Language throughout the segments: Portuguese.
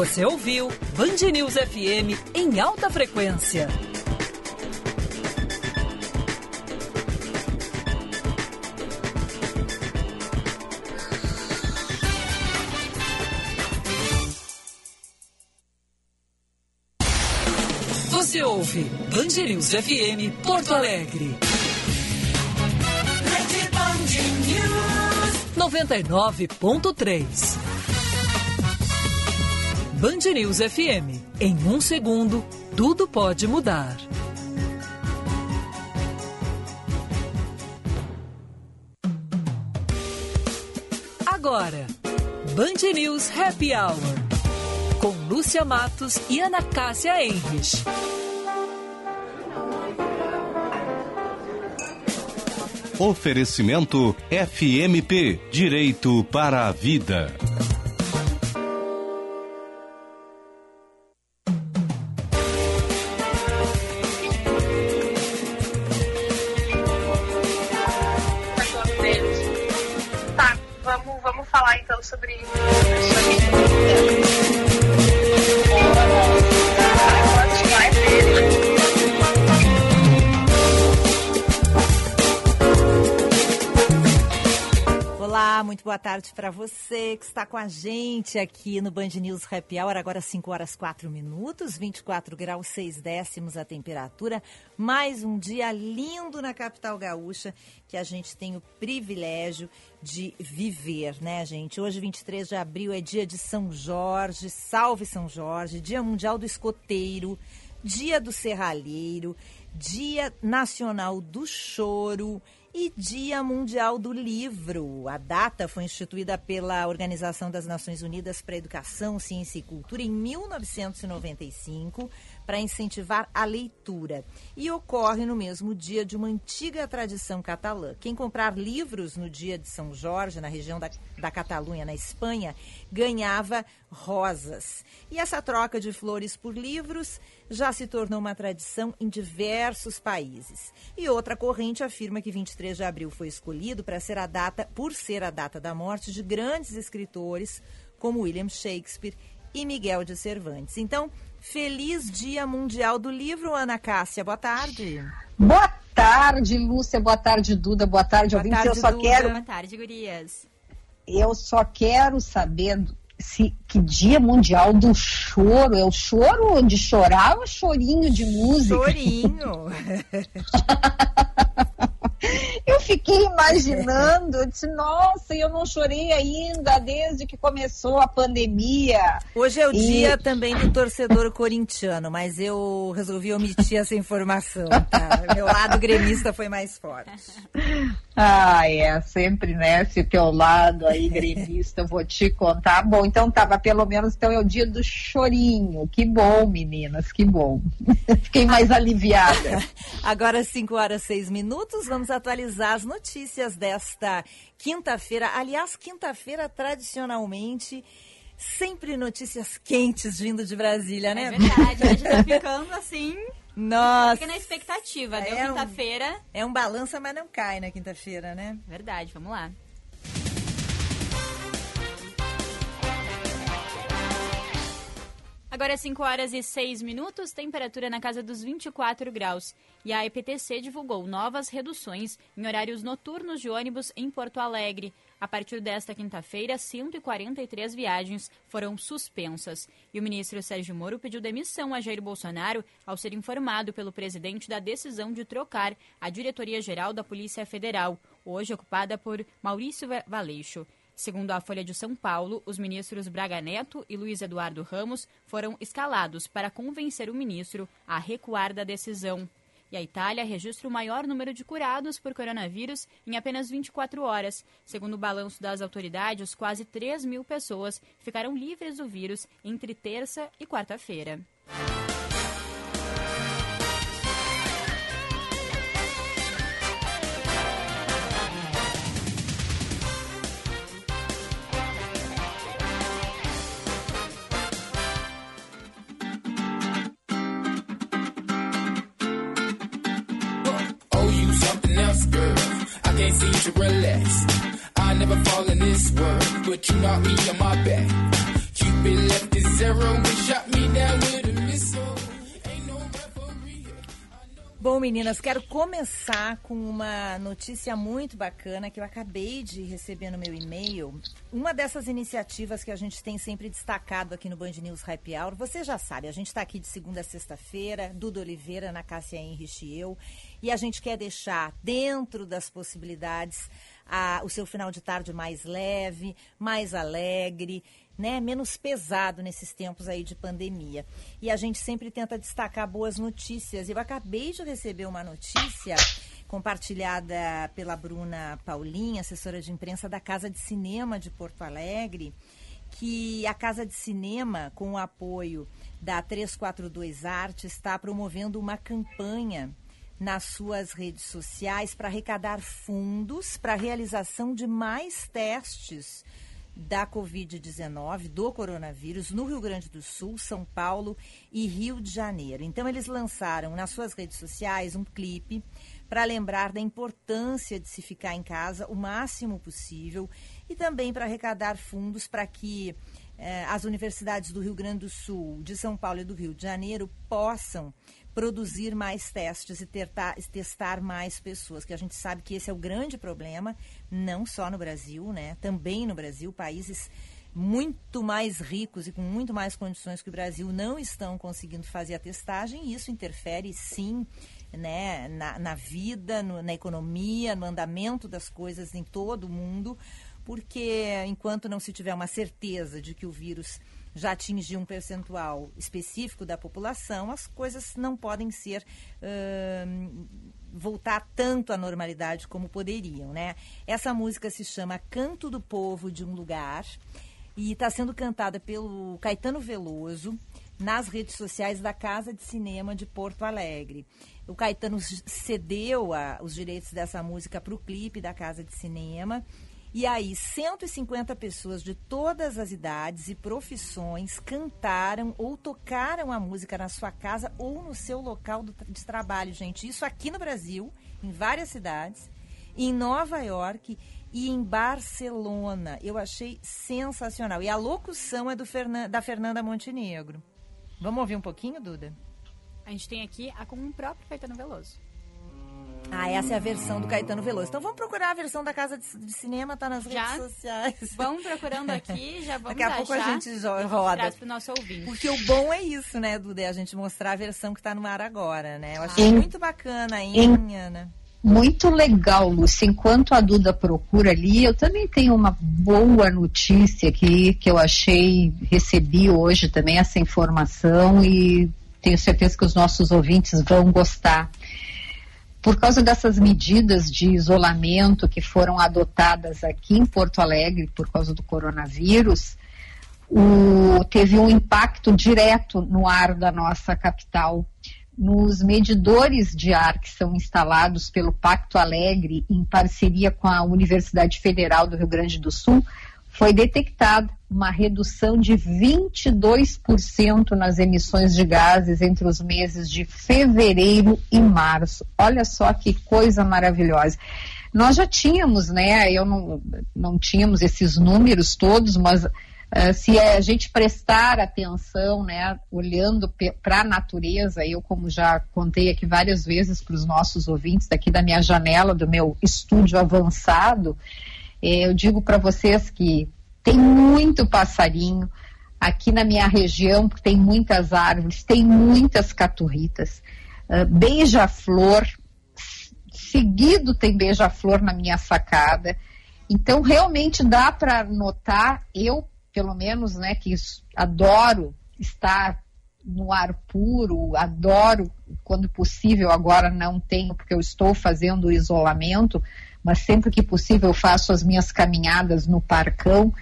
Você ouviu Band News FM em alta frequência. Você ouve Band News FM Porto Alegre. 99.3 Band News FM. Em um segundo, tudo pode mudar. Agora, Band News Happy Hour. Com Lúcia Matos e Ana Cássia Enrich. Oferecimento FMP Direito para a Vida. Que está com a gente aqui no Band News Happy Hour, agora 5 horas 4 minutos, 24 graus 6 décimos a temperatura. Mais um dia lindo na capital gaúcha que a gente tem o privilégio de viver, né, gente? Hoje, 23 de abril, é dia de São Jorge, salve São Jorge, Dia Mundial do Escoteiro, Dia do Serralheiro, Dia Nacional do Choro e Dia Mundial do Livro. A data foi instituída pela Organização das Nações Unidas para Educação, Ciência e Cultura em 1995 para incentivar a leitura e ocorre no mesmo dia de uma antiga tradição catalã. Quem comprar livros no dia de São Jorge, na região da, da Catalunha, na Espanha, ganhava rosas. E essa troca de flores por livros já se tornou uma tradição em diversos países. E outra corrente afirma que 23 de abril foi escolhido para ser a data, por ser a data da morte de grandes escritores como William Shakespeare e Miguel de Cervantes. Então, feliz Dia Mundial do Livro, Ana Cássia. Boa tarde. Boa tarde, Lúcia. Boa tarde, Duda. Boa tarde, Boa ouvintes. tarde, eu só Duda. quero, Boa tarde, gurias. eu só quero saber se que Dia Mundial do Choro é o choro de chorar ou chorinho de música? Chorinho. Eu fiquei imaginando, eu disse, nossa, eu não chorei ainda desde que começou a pandemia. Hoje é o E- dia também do torcedor corintiano, mas eu resolvi omitir essa informação, tá? Meu lado gremista foi mais forte. Ah, é, sempre, né? Esse teu lado aí, gremista, eu vou te contar. Bom, então tava pelo menos, então é o dia do chorinho. Que bom, meninas, que bom. Fiquei mais aliviada. Agora, 5 horas 6 minutos, vamos atualizar as notícias desta quinta-feira. Aliás, quinta-feira, tradicionalmente, sempre notícias quentes vindo de Brasília, É né? verdade, a gente tá ficando assim, Nossa, fica na expectativa. Deu É um- quinta-feira. é um balança, mas não cai na quinta-feira, né? Verdade, vamos lá. Agora 5 horas e 6 minutos, temperatura na casa dos 24 graus. E a EPTC divulgou novas reduções em horários noturnos de ônibus em Porto Alegre. A partir desta quinta-feira, 143 viagens foram suspensas. E o ministro Sérgio Moro pediu demissão a Jair Bolsonaro ao ser informado pelo presidente da decisão de trocar a diretoria-geral da Polícia Federal, hoje ocupada por Maurício Va- Valeixo. Segundo a Folha de São Paulo, os ministros Braga Neto e Luiz Eduardo Ramos foram escalados para convencer o ministro a recuar da decisão. E a Itália registra o maior número de curados por coronavírus em apenas 24 horas. Segundo o balanço das autoridades, quase 3 mil pessoas ficaram livres do vírus entre terça e quarta-feira. I never fall in this world, but you me on my back. Cupid left zero and shot me down with a missile. Bom, meninas, quero começar com uma notícia muito bacana que eu acabei de receber no meu e-mail. Uma dessas iniciativas que a gente tem sempre destacado aqui no Band News Happy Hour. Você já sabe, a gente está aqui de segunda a sexta-feira, Duda Oliveira, na Cássia Henrich e eu. E a gente quer deixar dentro das possibilidades a- o seu final de tarde mais leve, mais alegre, né, menos pesado nesses tempos aí de pandemia. E a gente sempre tenta destacar boas notícias. Eu acabei de receber uma notícia compartilhada pela Bruna Paulinha, assessora de imprensa da Casa de Cinema de Porto Alegre, que a Casa de Cinema, com o apoio da 342 Arte, está promovendo uma campanha nas suas redes sociais para arrecadar fundos para a realização de mais testes da Covid-19, do coronavírus, no Rio Grande do Sul, São Paulo e Rio de Janeiro. Então, eles lançaram nas suas redes sociais um clipe para lembrar da importância de se ficar em casa o máximo possível e também para arrecadar fundos para que eh, as universidades do Rio Grande do Sul, de São Paulo e do Rio de Janeiro possam produzir mais testes e tertar- testar mais pessoas, que a gente sabe que esse é o grande problema, não só no Brasil, né? Também no Brasil, países muito mais ricos e com muito mais condições que o Brasil não estão conseguindo fazer a testagem e isso interfere sim né, na, na vida, no- na economia, no andamento das coisas em todo o mundo, porque enquanto não se tiver uma certeza de que o vírus já atingiu um percentual específico da população, as coisas não podem ser ahn, voltar tanto à normalidade como poderiam, né? Essa música se chama Canto do Povo de um Lugar e está sendo cantada pelo Caetano Veloso nas redes sociais da Casa de Cinema de Porto Alegre. O Caetano cedeu a- os direitos dessa música para o clipe da Casa de Cinema. E aí, 150 pessoas de todas as idades e profissões cantaram ou tocaram a música na sua casa ou no seu local de trabalho, gente. Isso aqui no Brasil, em várias cidades, em Nova York e em Barcelona. Eu achei sensacional. E a locução é do Fernan- da Fernanda Montenegro. Vamos ouvir um pouquinho, Duda? A gente tem aqui a com o próprio Caetano Veloso. Ah, essa é a versão do Caetano Veloso. Então vamos procurar a versão da Casa de de Cinema, tá nas Já? redes sociais. Vamos procurando aqui, já vamos Daqui a pouco a gente roda. Pro nosso ouvinte. Porque o bom é isso, né, Duda? É a gente mostrar a versão que tá no ar agora, né? Eu achei Em- muito bacana, hein, Ana? Muito legal, Lúcia. Enquanto a Duda procura ali, eu também tenho uma boa notícia aqui que eu achei, recebi hoje também essa informação e tenho certeza que os nossos ouvintes vão gostar. Por causa dessas medidas de isolamento que foram adotadas aqui em Porto Alegre por causa do coronavírus, o- teve um impacto direto no ar da nossa capital. Nos medidores de ar que são instalados pelo Pacto Alegre, em parceria com a Universidade Federal do Rio Grande do Sul, foi detectada uma redução de 22% nas emissões de gases entre os meses de fevereiro e março. Olha só que coisa maravilhosa. Nós já tínhamos, né? Eu não, não tínhamos esses números todos, mas ah, se a gente prestar atenção, né, olhando para a natureza, eu como já contei aqui várias vezes para os nossos ouvintes daqui da minha janela, do meu estúdio avançado, eu digo para vocês que tem muito passarinho aqui na minha região, porque tem muitas árvores, tem muitas caturritas, ah, beija-flor, seguido tem beija-flor na minha sacada. Então, realmente dá para notar, eu, pelo menos, né, que adoro estar no ar puro, adoro, quando possível, agora não tenho, porque eu estou fazendo o isolamento, mas sempre que possível eu faço as minhas caminhadas no parcão.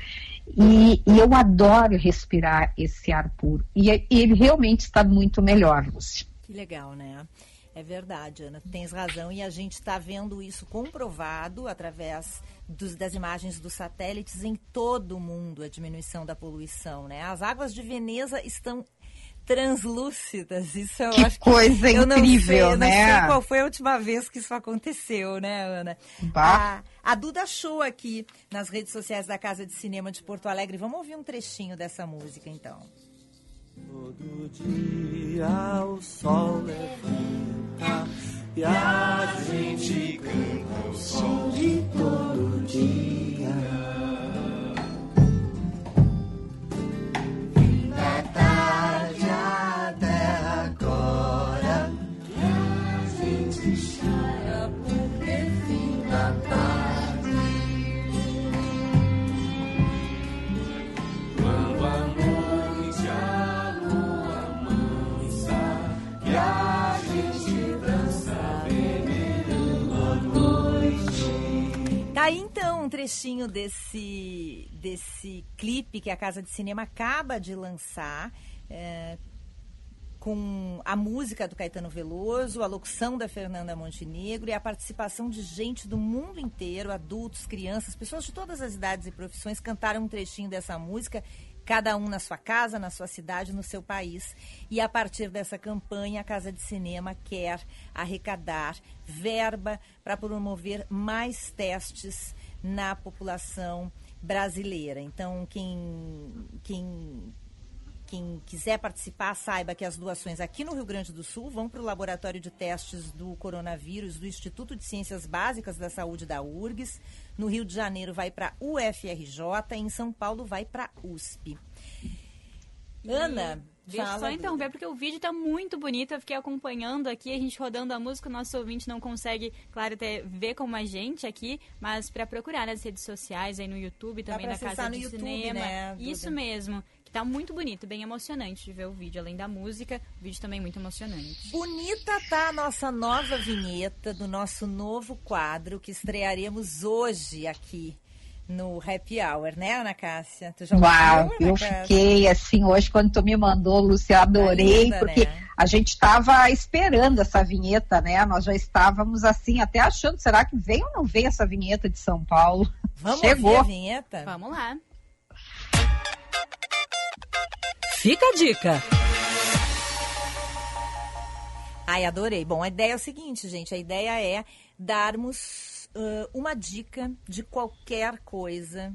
E, e eu adoro respirar esse ar puro. E ele realmente está muito melhor, Lúcia. Que legal, né? É verdade, Ana, tens razão. E a gente está vendo isso comprovado através dos- das imagens dos satélites em todo o mundo, a diminuição da poluição, né? As águas de Veneza estão translúcidas. Isso eu Que acho coisa eu não incrível, sei, eu né? Não sei qual foi a última vez que isso aconteceu, né, Ana? Bah. A, a Duda achou aqui nas redes sociais da Casa de Cinema de Porto Alegre. Vamos ouvir um trechinho dessa música, então. Todo dia o sol levanta e a gente canta o som de todo dia. Um trechinho desse, desse clipe que a Casa de Cinema acaba de lançar. é, com a música do Caetano Veloso, a locução da Fernanda Montenegro e a participação de gente do mundo inteiro, adultos, crianças, pessoas de todas as idades e profissões cantaram um trechinho dessa música, cada um na sua casa, na sua cidade, no seu país. E a partir dessa campanha, a Casa de Cinema quer arrecadar verba para promover mais testes na população brasileira. Então, quem, quem quem quiser participar, saiba que as doações aqui no Rio Grande do Sul vão para o Laboratório de Testes do Coronavírus do Instituto de Ciências Básicas da Saúde da URGS. No Rio de Janeiro vai para UFRJ, em São Paulo vai para USP. Ana, Deixa fala, só Duda. interromper, porque o vídeo tá muito bonito. Eu fiquei acompanhando aqui, a gente rodando a música. O nosso ouvinte não consegue, claro, até ver como a gente aqui, mas para procurar nas redes sociais, aí no YouTube, também na Casa de YouTube, Cinema. né, Duda? Isso mesmo. Que tá muito bonito, bem emocionante de ver o vídeo. Além da música, o vídeo também muito emocionante. Bonita tá a nossa nova vinheta do nosso novo quadro que estrearemos hoje aqui no Happy Hour, né, Ana Cássia? Tu já Uau, eu Cássia? fiquei assim hoje quando tu me mandou, Lúcia, eu adorei, linda, porque né? a gente estava esperando essa vinheta, né? Nós já estávamos assim, até achando, será que vem ou não vem essa vinheta de São Paulo? Vamos Chegou. a vinheta? Vamos lá. Fica a dica. Ai, adorei. Bom, a ideia é o seguinte, gente. A ideia é darmos ãh, uma dica de qualquer coisa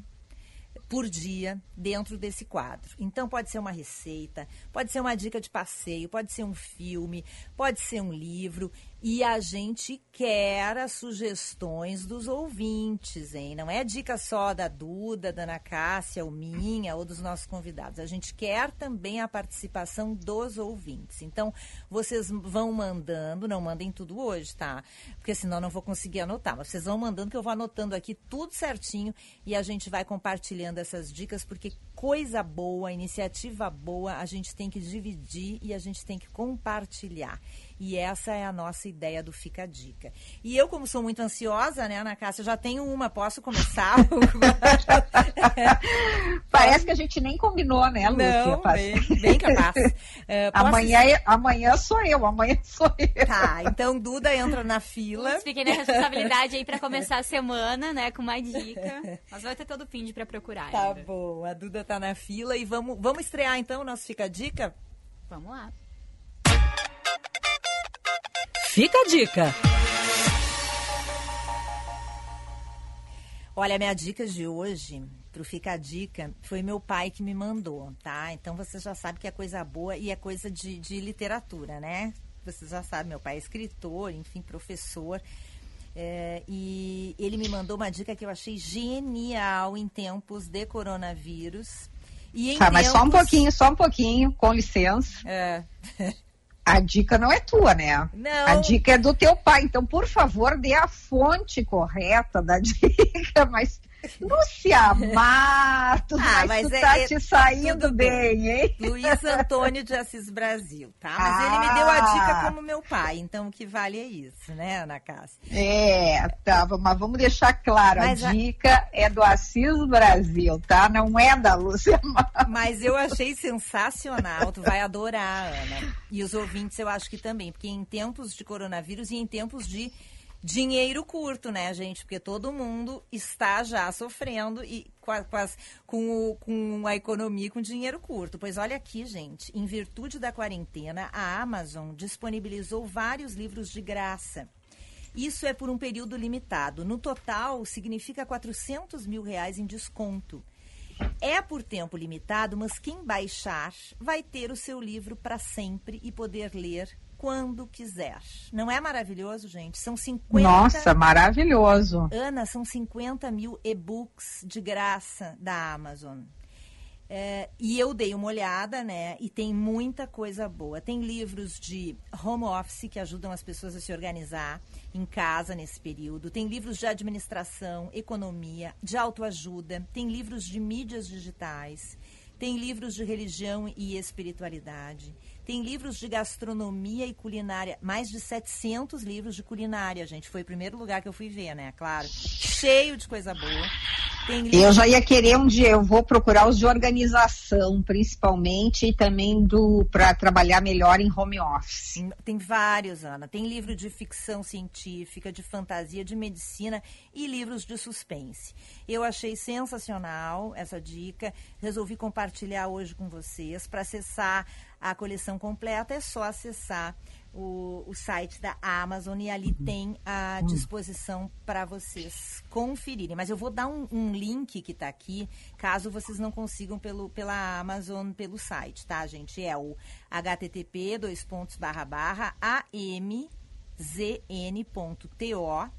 por dia dentro desse quadro. Então pode ser uma receita, pode ser uma dica de passeio, pode ser um filme, pode ser um livro e a gente quer as sugestões dos ouvintes, hein? Não é dica só da Duda, da Ana Cássia, ou minha, ou dos nossos convidados. A gente quer também a participação dos ouvintes. Então, vocês vão mandando, não mandem tudo hoje, tá? Porque senão não vou conseguir anotar. Mas vocês vão mandando que eu vou anotando aqui tudo certinho e a gente vai compartilhando essas dicas, porque coisa boa, iniciativa boa, a gente tem que dividir e a gente tem que compartilhar. E essa é a nossa ideia do Fica a Dica. E eu, como sou muito ansiosa, né, Ana Cássia, já tenho uma. Posso começar? Parece que a gente nem combinou, né, Lúcia? Não, bem, bem capaz. Posso- Amanhã, é- amanhã sou eu, amanhã sou eu. Tá, então Duda entra na fila. Fiquei na responsabilidade aí pra começar a semana, né, com uma dica. Mas vai ter todo o fim de pra procurar Tá ainda. bom, a Duda tá na fila e vamos, vamos estrear então o nosso Fica a Dica? Vamos lá. Fica a dica. Olha, a minha dica de hoje, pro Fica a Dica, foi meu pai que me mandou, tá? Então você já sabe que é coisa boa e é coisa de, de literatura, né? Você já sabe, meu pai é escritor, enfim, professor. É, e ele me mandou uma dica que eu achei genial em tempos de coronavírus. E em Tá, mas só um tempos- pouquinho, só um pouquinho, com licença. É. A dica não é tua, né? Não. A dica é do teu pai. Então, por favor, dê a fonte correta da dica. Mas, Lúcia Matos, Ah, mas, mas é- tá é te saindo tudo bem. hein? Luiz Antônio de Assis Brasil, tá? Mas ele me deu a Ah. dica como meu pai, então o que vale é isso, né, Ana Cássia? É, tá, mas vamos deixar claro, Mas a a- dica é do Assis Brasil, tá? Não é da Lúcia Matos. Mas eu achei sensacional, tu vai adorar, Ana. E os ouvintes eu acho que também, porque em tempos de coronavírus e em tempos de dinheiro curto, né, gente? Porque todo mundo está já sofrendo e com a, com, com o- com a economia com dinheiro curto. Pois olha aqui, gente, em virtude da quarentena, a Amazon disponibilizou vários livros de graça. Isso é por um período limitado. No total, significa 400 mil reais em desconto. É por tempo limitado, mas quem baixar vai ter o seu livro para sempre e poder ler quando quiser. Não é maravilhoso, gente? São 50. Nossa, maravilhoso. Ana, são 50 mil e-books de graça da Amazon. É, e eu dei uma olhada, né? E tem muita coisa boa. Tem livros de home office que ajudam as pessoas a se organizar em casa nesse período. Tem livros de administração, economia, de autoajuda. Tem livros de mídias digitais. Tem livros de religião e espiritualidade. Tem livros de gastronomia e culinária. Mais de 700 livros de culinária, gente. Foi o primeiro lugar que eu fui ver, né? Claro. Cheio de coisa boa. Eu já ia querer um dia, eu vou procurar os de organização, principalmente, e também do para trabalhar melhor em home office. Tem- Tem vários, Ana. Tem livro de ficção científica, de fantasia, de medicina e livros de suspense. Eu achei sensacional essa dica. Resolvi compartilhar hoje com vocês. Para acessar a coleção completa, é só acessar o, o site da Amazon e ali tem à disposição para vocês conferirem. Mas eu vou dar um, um link que está aqui, caso vocês não consigam pelo, pela Amazon, pelo site, tá, gente? É o http dois pontos barra barra amzn.to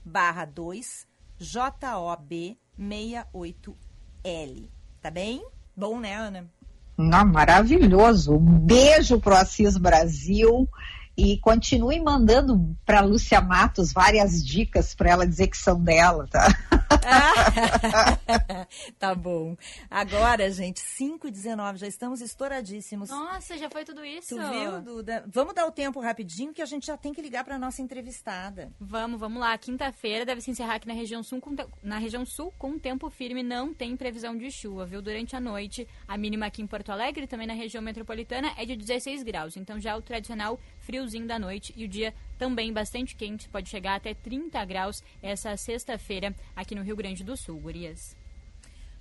barra 2 job 68l. Tá bem? Bom, né, Ana? Não, maravilhoso. Um beijo pro Assis Brasil e continue mandando para Lúcia Matos várias dicas para ela dizer que são dela, tá? tá bom. Agora, gente, 5 e 19 já estamos estouradíssimos. Nossa, já foi tudo isso? Tu viu, Duda? Vamos dar o tempo rapidinho que a gente já tem que ligar para nossa entrevistada. Vamos, vamos lá. Quinta-feira deve se encerrar aqui na região sul com, na região sul com tempo firme. Não tem previsão de chuva, viu? Durante a noite, a mínima aqui em Porto Alegre, também na região metropolitana, é de 16 graus. Então já o tradicional friozinho da noite e o dia também bastante quente, pode chegar até 30 graus essa sexta-feira aqui no Rio Grande do Sul, gurias.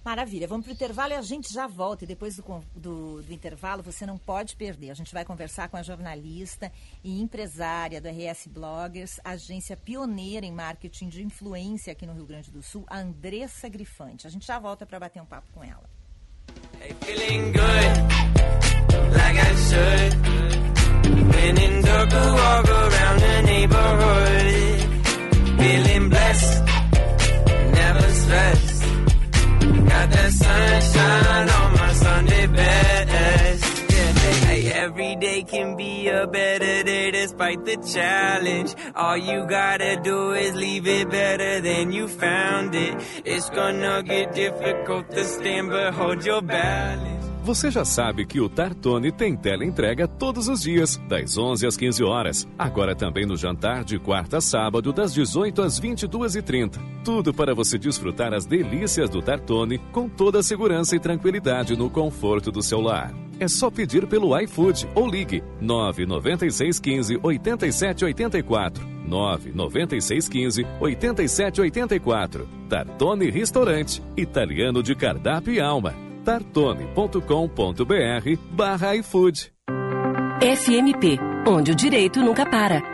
Maravilha, vamos para o intervalo e a gente já volta. E depois do, do, do intervalo, você não pode perder. A gente vai conversar com a jornalista e empresária do RS Bloggers, agência pioneira em marketing de influência aqui no Rio Grande do Sul, a Andressa Grifante. A gente já volta para bater um papo com ela. Hey, I in dark, I walk around the neighborhood. Feeling blessed, never stressed. Got that sunshine on my Sunday best. Hey, every day can be a better day despite the challenge. All you gotta do is leave it better than you found it. It's gonna get difficult to stand, but hold your balance. Você já sabe que o Tartone tem tela entrega todos os dias, das 11 às 15 horas. Agora também no jantar de quarta a sábado, das 18 às 22h30. Tudo para você desfrutar as delícias do Tartone com toda a segurança e tranquilidade no conforto do seu lar. É só pedir pelo iFood ou ligue 99615 8784. 99615 8784. Tartone Restaurante, italiano de cardápio e alma. tartone.com.br barra iFood. FMP, onde o direito nunca para.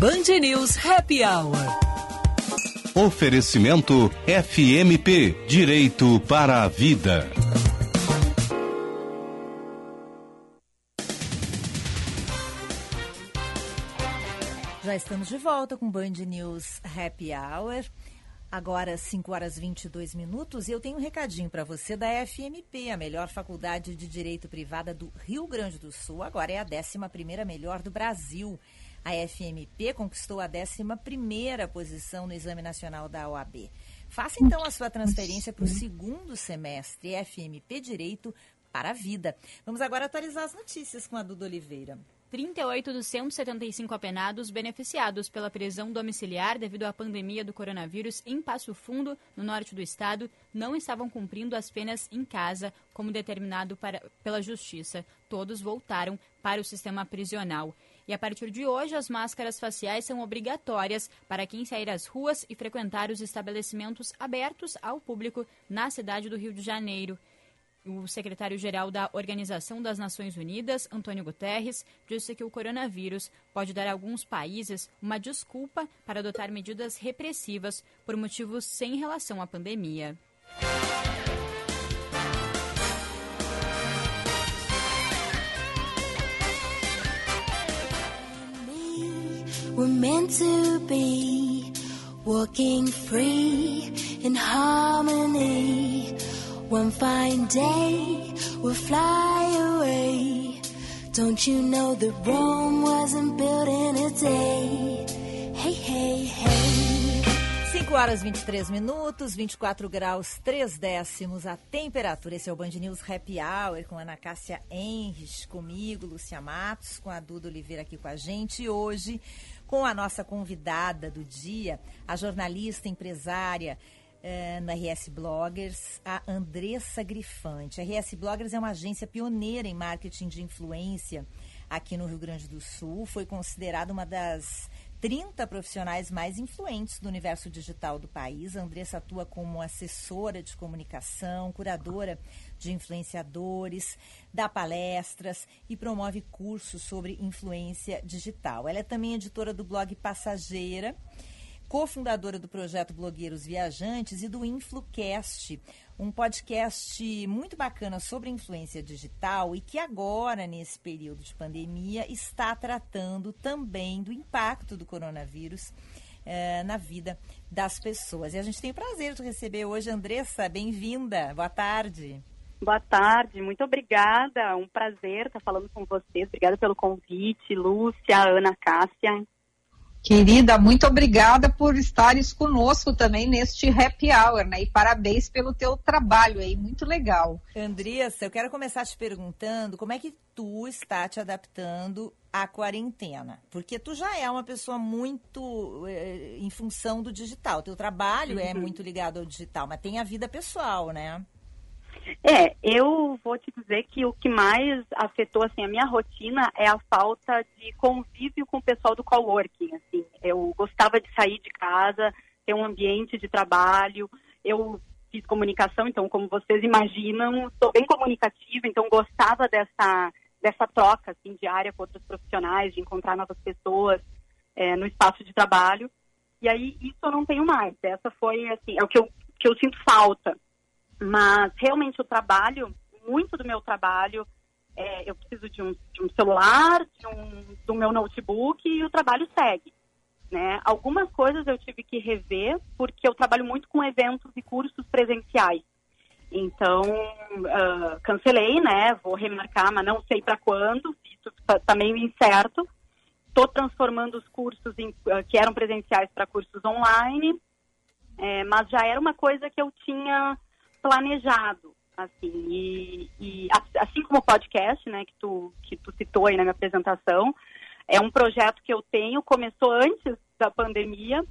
Band News Happy Hour. Oferecimento FMP Direito para a Vida. Já estamos de volta com Band News Happy Hour. Agora, 5 horas e 22 minutos, e eu tenho um recadinho para você da FMP, a melhor faculdade de direito privada do Rio Grande do Sul. Agora é a 11 melhor do Brasil. A FMP conquistou a 11ª posição no Exame Nacional da OAB. Faça então a sua transferência para o segundo semestre FMP Direito para a Vida. Vamos agora atualizar as notícias com a Duda Oliveira. 38 dos 175 apenados beneficiados pela prisão domiciliar devido à pandemia do coronavírus em Passo Fundo, no norte do estado, não estavam cumprindo as penas em casa, como determinado para, pela Justiça. Todos voltaram para o sistema prisional. E a partir de hoje, as máscaras faciais são obrigatórias para quem sair às ruas e frequentar os estabelecimentos abertos ao público na cidade do Rio de Janeiro. O secretário-geral da Organização das Nações Unidas, Antônio Guterres, disse que o coronavírus pode dar a alguns países uma desculpa para adotar medidas repressivas por motivos sem relação à pandemia. Meant to be walking free in harmony. One fine day we'll fly away. Don't you know that Rome wasn't built in a day? Hey, hey, hey. 5 horas 23 minutos, 24 graus 3 décimos a temperatura. Esse é o Band News Happy Hour com Ana Cássia Henrich, comigo, Lúcia Matos, com a Duda Oliveira aqui com a gente. E hoje, com a nossa convidada do dia, a jornalista empresária eh, na RS Bloggers, a Andressa Grifante. A RS Bloggers é uma agência pioneira em marketing de influência aqui no Rio Grande do Sul. Foi considerada uma das 30 profissionais mais influentes do universo digital do país. A Andressa atua como assessora de comunicação, curadora de influenciadores, dá palestras e promove cursos sobre influência digital. Ela é também editora do blog Passageira, cofundadora do projeto Blogueiros Viajantes e do InfluCast, um podcast muito bacana sobre influência digital e que agora, nesse período de pandemia, está tratando também do impacto do coronavírus eh, na vida das pessoas. E a gente tem o prazer de receber hoje a Andressa. Bem-vinda. Boa tarde. Boa tarde, muito obrigada. Um prazer estar falando com vocês. Obrigada pelo convite, Lúcia, Ana Cássia. Querida, muito obrigada por estares conosco também neste happy hour, né? E parabéns pelo teu trabalho aí, muito legal. Andressa, eu quero começar te perguntando como é que tu está te adaptando à quarentena? Porque tu já é uma pessoa muito eh, em função do digital. Teu trabalho é Uhum. muito ligado ao digital, mas tem a vida pessoal, né? É, eu vou te dizer que o que mais afetou assim a minha rotina é a falta de convívio com o pessoal do coworking, assim. Eu gostava de sair de casa, ter um ambiente de trabalho. Eu fiz comunicação, então como vocês imaginam, sou bem comunicativa, então gostava dessa dessa troca assim diária com outros profissionais, de encontrar novas pessoas é, no espaço de trabalho. E aí isso eu não tenho mais. Essa foi assim, é o que eu que eu sinto falta. Mas realmente o trabalho, muito do meu trabalho, é, eu preciso de um, de um celular, de um, do meu notebook e o trabalho segue. Né? Algumas coisas eu tive que rever porque eu trabalho muito com eventos e cursos presenciais. Então, ah, cancelei, né? Vou remarcar, mas não sei para quando. Isso está meio incerto. Estou transformando os cursos em- ah, que eram presenciais para cursos online, é, mas já era uma coisa que eu tinha planejado, assim. E, e assim como o podcast, né, que tu que tu citou aí na minha apresentação, é um projeto que eu tenho. Começou antes da pandemia,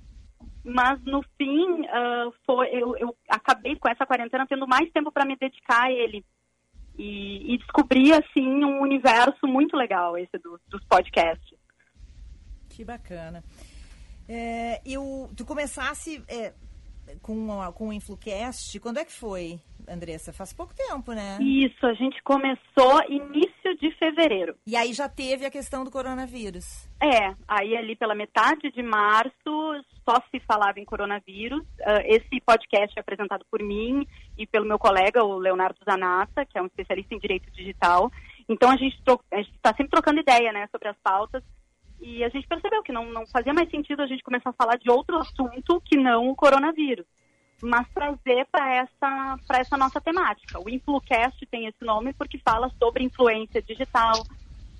mas no fim ah, foi, eu, eu acabei com essa quarentena tendo mais tempo para me dedicar a ele e, e descobri assim um universo muito legal esse do- dos podcasts. Que bacana. É, eu, tu começasse é, com, a- com o InfluCast, quando é que foi, Andressa? Faz pouco tempo, né? Isso, a gente começou início de fevereiro. E aí já teve a questão do coronavírus. É, aí ali pela metade de março só se falava em coronavírus. Ah, esse podcast é apresentado por mim e pelo meu colega, o Leonardo Zanata, que é um especialista em direito digital. Então a gente está sempre trocando ideia né, sobre as pautas e a gente percebeu que não, não fazia mais sentido a gente começar a falar de outro assunto que não o coronavírus, mas trazer para essa, essa nossa temática. O InfluCast tem esse nome porque fala sobre influência digital,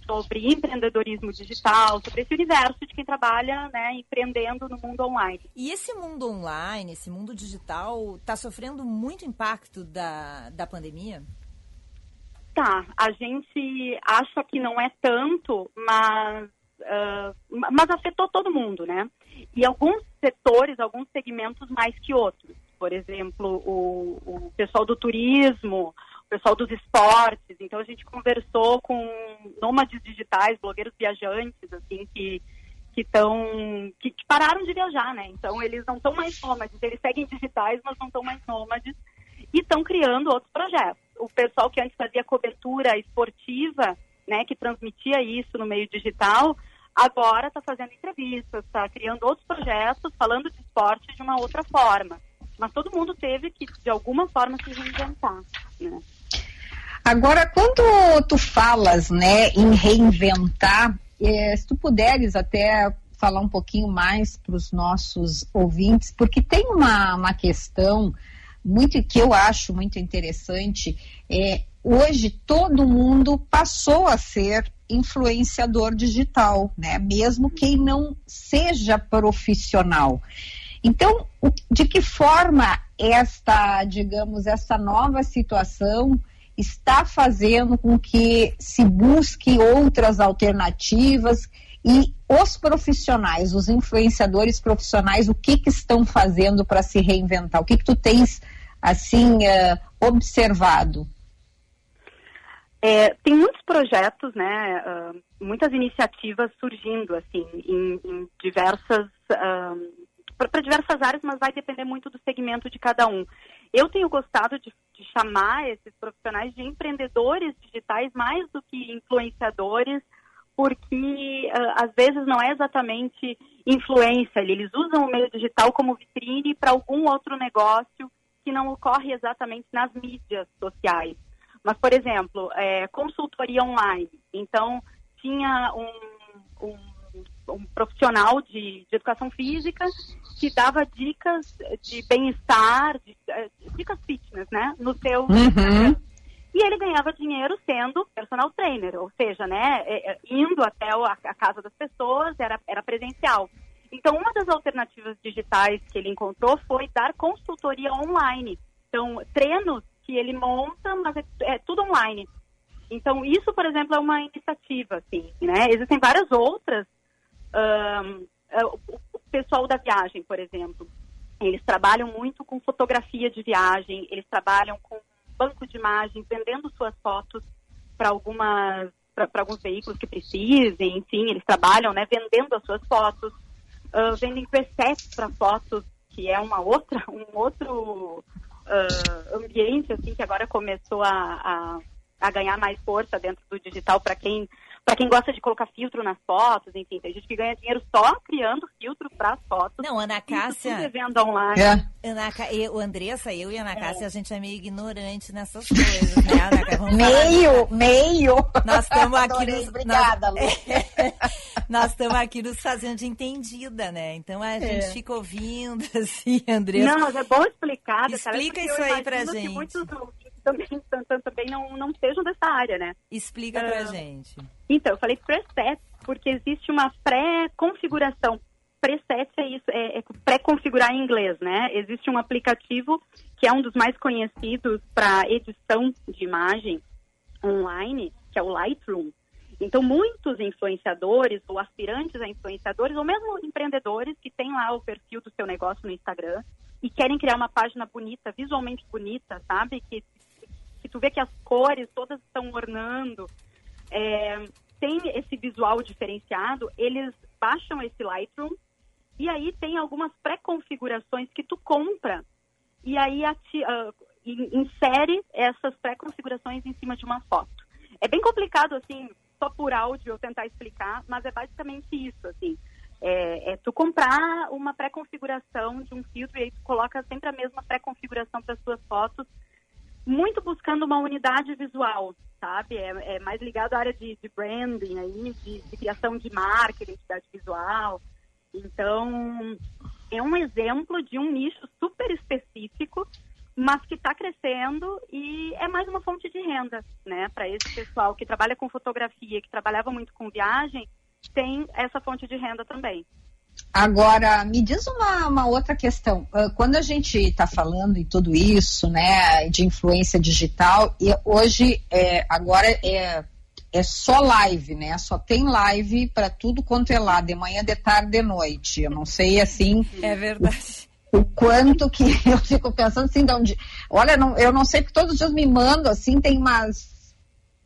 sobre empreendedorismo digital, sobre esse universo de quem trabalha, né, empreendendo no mundo online. E esse mundo online, esse mundo digital, está sofrendo muito impacto da, da pandemia? Tá, a gente acha que não é tanto, mas, uh, mas afetou todo mundo, né? E alguns setores, alguns segmentos mais que outros. Por exemplo, o, o pessoal do turismo, o pessoal dos esportes. Então a gente conversou com nômades digitais, blogueiros viajantes, assim, que que estão que, que, pararam de viajar, né? Então eles não estão mais nômades, eles seguem digitais, mas não estão mais nômades e estão criando outros projetos. O pessoal que antes fazia cobertura esportiva, né, que transmitia isso no meio digital, agora está fazendo entrevistas, está criando outros projetos, falando de esporte de uma outra forma. Mas todo mundo teve que, de alguma forma, se reinventar, né? Agora, quando tu falas, né, em reinventar, eh, se tu puderes até falar um pouquinho mais para os nossos ouvintes, porque tem uma, uma questão muito que eu acho muito interessante. É, hoje todo mundo passou a ser influenciador digital, né? Mesmo quem não seja profissional. Então, de que forma esta, digamos, essa nova situação está fazendo com que se busque outras alternativas e os profissionais, os influenciadores profissionais, o que, que estão fazendo para se reinventar? O que, que tu tens assim uh, observado? É, tem muitos projetos, né, uh, muitas iniciativas surgindo assim em, em diversas uh, para diversas áreas, mas vai depender muito do segmento de cada um. Eu tenho gostado de, de chamar esses profissionais de empreendedores digitais mais do que influenciadores, porque uh, às vezes não é exatamente influência, eles usam o meio digital como vitrine para algum outro negócio que não ocorre exatamente nas mídias sociais. Mas, por exemplo, é, consultoria online. Então, tinha um, um um profissional de, de, educação física que dava dicas de bem-estar, eh, dicas fitness, né, no seu uhum. E ele ganhava dinheiro sendo personal trainer, ou seja, né, eh, eh, indo até a casa das pessoas, era, era presencial. Então, uma das alternativas digitais que ele encontrou foi dar consultoria online. Então, treinos que ele monta, mas é, é tudo online. Então, isso, por exemplo, é uma iniciativa, assim, né? Existem várias outras um, é, o pessoal da viagem, por exemplo, eles trabalham muito com fotografia de viagem, eles trabalham com banco de imagens, vendendo suas fotos para algumas para alguns veículos que precisem, enfim, eles trabalham, né, vendendo as suas fotos, uh, vendem presets para fotos, que é uma outra, um outro uh, ambiente assim que agora começou a, a, a ganhar mais força dentro do digital para quem para quem gosta de colocar filtro nas fotos, enfim, tem gente que ganha dinheiro só criando filtro para as fotos. Não, Ana Cássia. Tudo venda online. É. Ana, eu, Andressa, eu e Ana Cássia, é. a gente é meio ignorante nessas coisas, né, Ana Cássia? meio, meio. Nós estamos aqui nos, Obrigada, nós, é, nós estamos aqui nos fazendo de entendida, né? Então a gente é. fica ouvindo, assim, Andressa. Não, mas é bom explicar. Explica isso aí pra gente. muitos também, também não, não sejam dessa área, né? Explica pra uh, gente. Então, eu falei preset porque existe uma pré-configuração. Preset é isso, é, é pré-configurar em inglês, né? Existe um aplicativo que é um dos mais conhecidos para edição de imagem online, que é o Lightroom. Então, muitos influenciadores ou aspirantes a influenciadores, ou mesmo empreendedores que têm lá o perfil do seu negócio no Instagram e querem criar uma página bonita, visualmente bonita, sabe? Que tu vê que as cores todas estão ornando, é, tem esse visual diferenciado, eles baixam esse Lightroom e aí tem algumas pré-configurações que tu compra e aí ati, uh, insere essas pré-configurações em cima de uma foto. É bem complicado, assim, só por áudio eu tentar explicar, mas é basicamente isso, assim. É, é tu comprar uma pré-configuração de um filtro e aí tu coloca sempre a mesma pré-configuração para as suas fotos muito buscando uma unidade visual, sabe? É, é mais ligado à área de, de branding, aí, de, de, criação de marca, identidade visual. Então, é um exemplo de um nicho super específico, mas que está crescendo e é mais uma fonte de renda, né? Para esse pessoal que trabalha com fotografia, que trabalhava muito com viagem, tem essa fonte de renda também. Agora, me diz uma, uma outra questão. Uh, Quando a gente está falando em tudo isso, né, de influência digital, e hoje, é, agora é, é só live, né? Só tem live para tudo quanto é lá, de manhã, de tarde, de noite. Eu não sei, assim... É verdade. O quanto que eu fico pensando assim, de onde... Olha, não- eu não sei, porque todos os dias me mandam, assim, tem umas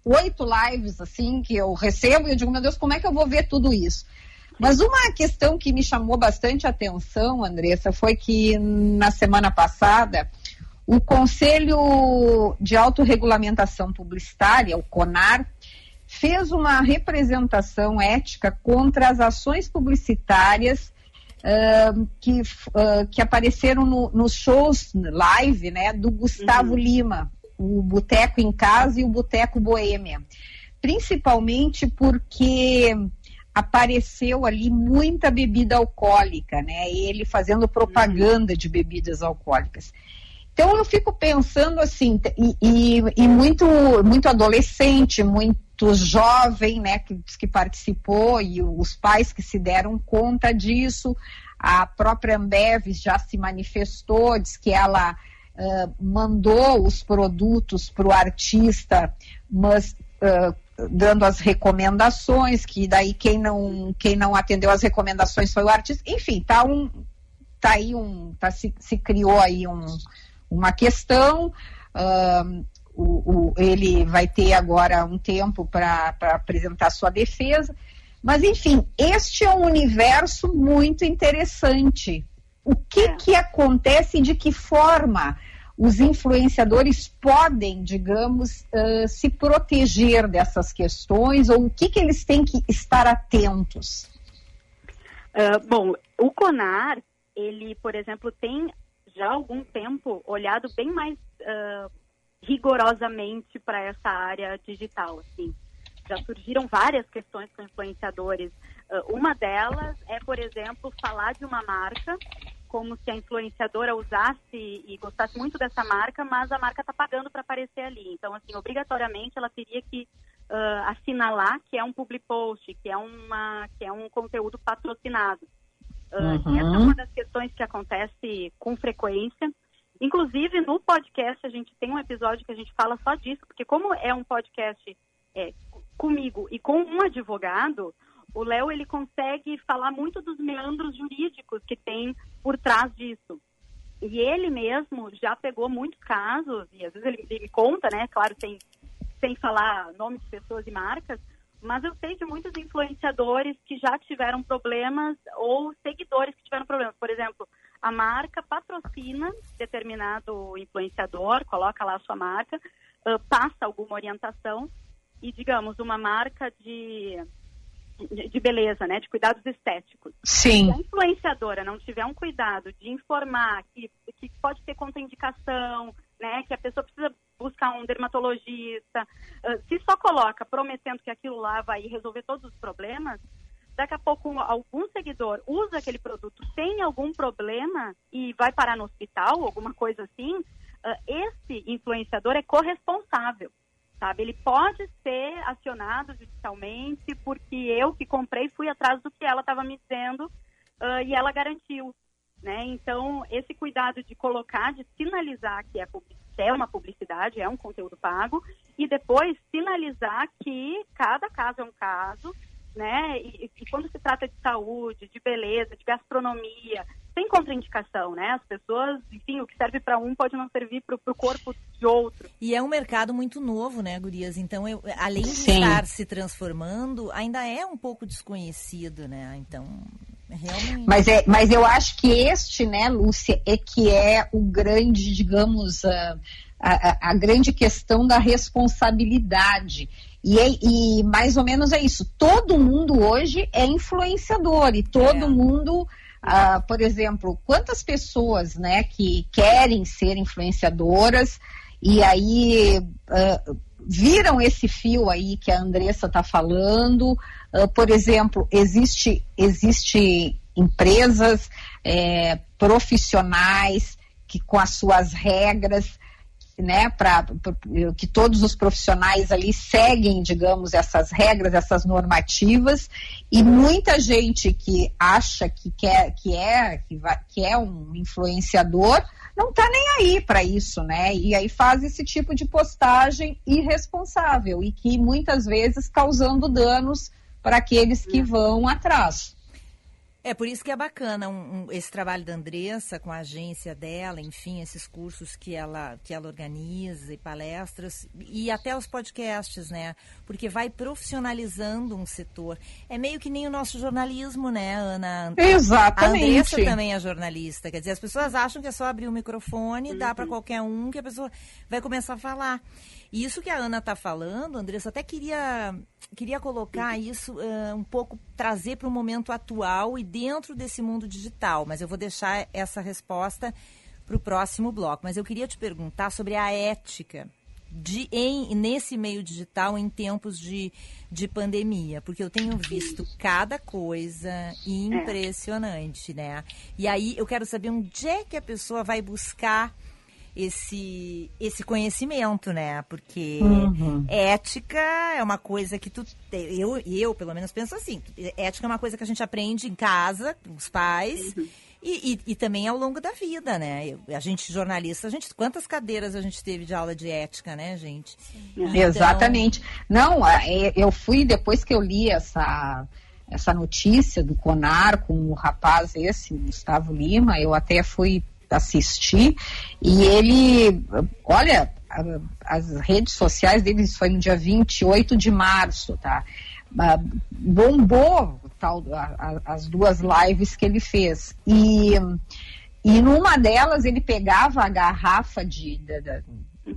oito lives, assim, que eu recebo e eu digo, meu Deus, como é que eu vou ver tudo isso? Mas uma questão que me chamou bastante atenção, Andressa, foi que na semana passada o Conselho de Autorregulamentação Publicitária, o CONAR, fez uma representação ética contra as ações publicitárias ah, que, ah, que apareceram no- nos shows live né, do Gustavo Lima, o Boteco em Casa e o Boteco Boêmia. Principalmente porque apareceu ali muita bebida alcoólica, né? Ele fazendo propaganda de bebidas alcoólicas. Então eu fico pensando assim, e, e- e muito, muito adolescente, muito jovem, né, que, que participou, e os pais que se deram conta disso, a própria Ambev já se manifestou, diz que ela ah, mandou os produtos para o artista, mas ah, dando as recomendações, que daí quem não, quem não atendeu as recomendações foi o artista. Enfim, tá um, tá aí um, tá, se, se criou aí um, uma questão. o, o- ele vai ter agora um tempo para apresentar sua defesa. Mas, enfim, este é um universo muito interessante. O que, que acontece e de que forma os influenciadores podem, digamos, ah, se proteger dessas questões ou o que, que eles têm que estar atentos? Ah, bom, o CONAR, ele, por exemplo, tem já há algum tempo olhado bem mais ah, rigorosamente para essa área digital, assim. Já surgiram várias questões com influenciadores. Uma delas é, por exemplo, falar de uma marca como se a influenciadora usasse e gostasse muito dessa marca, mas a marca está pagando para aparecer ali. Então, assim, obrigatoriamente ela teria que ah, assinalar que é um public post, que é, uma, que é um conteúdo patrocinado. Ah, Uhum. Essa é uma das questões que acontece com frequência. Inclusive, no podcast, a gente tem um episódio que a gente fala só disso, porque como é um podcast é, comigo e com um advogado, o Léo ele consegue falar muito dos meandros jurídicos que tem por trás disso. E ele mesmo já pegou muitos casos, e às vezes ele, ele me conta, né, claro, sem, sem falar nomes de pessoas e marcas, mas eu sei de muitos influenciadores que já tiveram problemas ou seguidores que tiveram problemas. Por exemplo, a marca patrocina determinado influenciador, coloca lá a sua marca, ah, passa alguma orientação e, digamos, uma marca de, de, beleza, né, de cuidados estéticos. Sim. Se a influenciadora não tiver um cuidado de informar que, que pode ter contraindicação, né, que a pessoa precisa buscar um dermatologista, ah, se só coloca prometendo que aquilo lá vai resolver todos os problemas, daqui a pouco algum seguidor usa aquele produto, tem algum problema e vai parar no hospital, alguma coisa assim, ah, esse influenciador é corresponsável. Sabe? Ele pode ser acionado judicialmente porque eu que comprei fui atrás do que ela estava me dizendo ah, e ela garantiu. Né? Então, esse cuidado de colocar, de sinalizar que é, é uma publicidade, é um conteúdo pago, e depois sinalizar que cada caso é um caso, né? E, e quando se trata de saúde, de beleza, de gastronomia, tem contraindicação, né? As pessoas, enfim, o que serve para um pode não servir para o corpo de outro. E é um mercado muito novo, né, Gurias? Então, eu, além de Sim. estar se transformando, ainda é um pouco desconhecido, né? Então, realmente. Mas, é, mas eu acho que este, né, Lúcia, é que é o grande, digamos, a, a, a grande questão da responsabilidade. E, é- e mais ou menos é isso. Todo mundo hoje é influenciador e todo mundo, ah, por exemplo, quantas pessoas, né, que querem ser influenciadoras e aí ah, viram esse fio aí que a Andressa está falando. Ah, por exemplo, existe, existe empresas eh, profissionais que com as suas regras, né, para que todos os profissionais ali seguem, digamos, essas regras, essas normativas, e muita gente que acha que quer, que é, que, vai, que é um influenciador, não está nem aí para isso, né? E aí faz esse tipo de postagem irresponsável e que muitas vezes causando danos para aqueles que vão atrás. É por isso que é bacana um, um, esse trabalho da Andressa com a agência dela, enfim, esses cursos que ela, que ela organiza e palestras e até os podcasts, né? Porque vai profissionalizando um setor. É meio que nem o nosso jornalismo, né, Ana? Exatamente. A Andressa também é jornalista. Quer dizer, as pessoas acham que é só abrir o microfone, uhum. dá para qualquer um que a pessoa vai começar a falar. E isso que a Ana está falando, Andressa, até queria, queria colocar isso uh, um pouco, trazer para o momento atual e dentro desse mundo digital, mas eu vou deixar essa resposta para o próximo bloco. Mas eu queria te perguntar sobre a ética de, em, nesse meio digital em tempos de, de pandemia, porque eu tenho visto cada coisa impressionante, né? E aí eu quero saber onde é que a pessoa vai buscar esse esse conhecimento, né? Porque uhum. ética é uma coisa que tu eu eu pelo menos penso assim, ética é uma coisa que a gente aprende em casa, com os pais. Uhum. E, e, e, também ao longo da vida, né? A gente, jornalista, a gente, quantas cadeiras a gente teve de aula de ética, né, gente? Então... Exatamente. Não, eu fui, depois que eu li essa, essa notícia do CONAR com o rapaz esse, Gustavo Lima, eu até fui assistir, e ele, olha, as redes sociais dele foi no dia 28 de março, tá? Bombou tal, as duas lives que ele fez. E, e numa delas ele pegava a garrafa de, de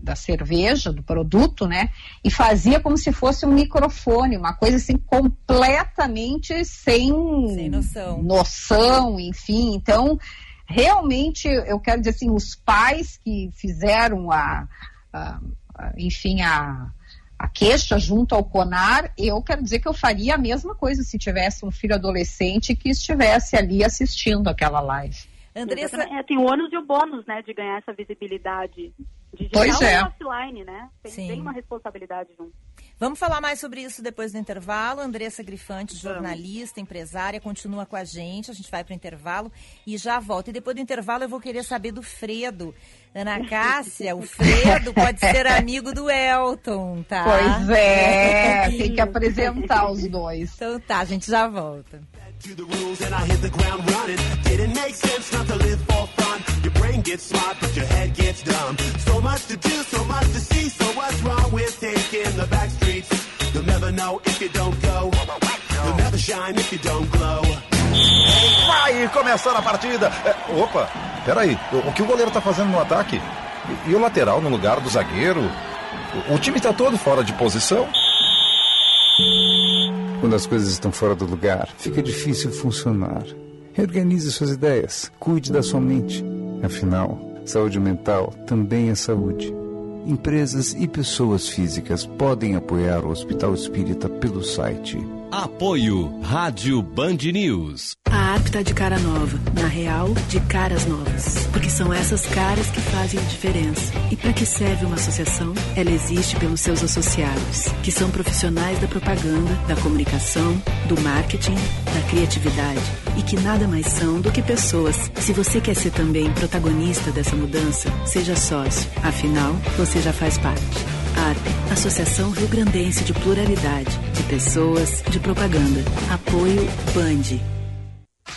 da cerveja, do produto, né? E fazia como se fosse um microfone, uma coisa assim completamente sem, sem noção. noção, enfim. Então, realmente, eu quero dizer assim, os pais que fizeram a, a, a enfim, a, a queixa junto ao CONAR, eu quero dizer que eu faria a mesma coisa se tivesse um filho adolescente que estivesse ali assistindo aquela live. Andressa... É, tem o ônus e o bônus, né, de ganhar essa visibilidade digital pois é. e offline, né? Tem, tem, uma responsabilidade junto. Vamos falar mais sobre isso depois do intervalo. Andressa Grifante, jornalista, empresária, continua com a gente. A gente vai para o intervalo e já volta. E depois do intervalo eu vou querer saber do Fredo. Ana Cássia, o Fredo pode ser amigo do Elton, tá? Pois é, tem que apresentar os dois. Então tá, a gente já volta. To the rules and I hit the ground running. Didn't make sense not to live for fun. Your brain gets smart, but your head gets dumb. So much to do, so much to see. So what's wrong with taking the back streets? You'll never know if you don't go. You'll never shine if you don't glow. Vai começar a partida. É, opa, peraí. O, o que o goleiro tá fazendo no ataque? E, e o lateral no lugar do zagueiro? O, o time tá todo fora de posição? Quando as coisas estão fora do lugar, fica difícil funcionar. Reorganize suas ideias, cuide da sua mente. Afinal, saúde mental também é saúde. Empresas e pessoas físicas podem apoiar o Hospital Espírita pelo site Apoio Rádio Band News. A ARP tá de cara nova. Na real, de caras novas. Porque são essas caras que fazem a diferença. E para que serve uma associação? Ela existe pelos seus associados, que são profissionais da propaganda, da comunicação, do marketing, da criatividade. E que nada mais são do que pessoas. Se você quer ser também protagonista dessa mudança, seja sócio. Afinal, você já faz parte. Associação Rio Grandense de Pluralidade, de Pessoas, de Propaganda. Apoio BAND.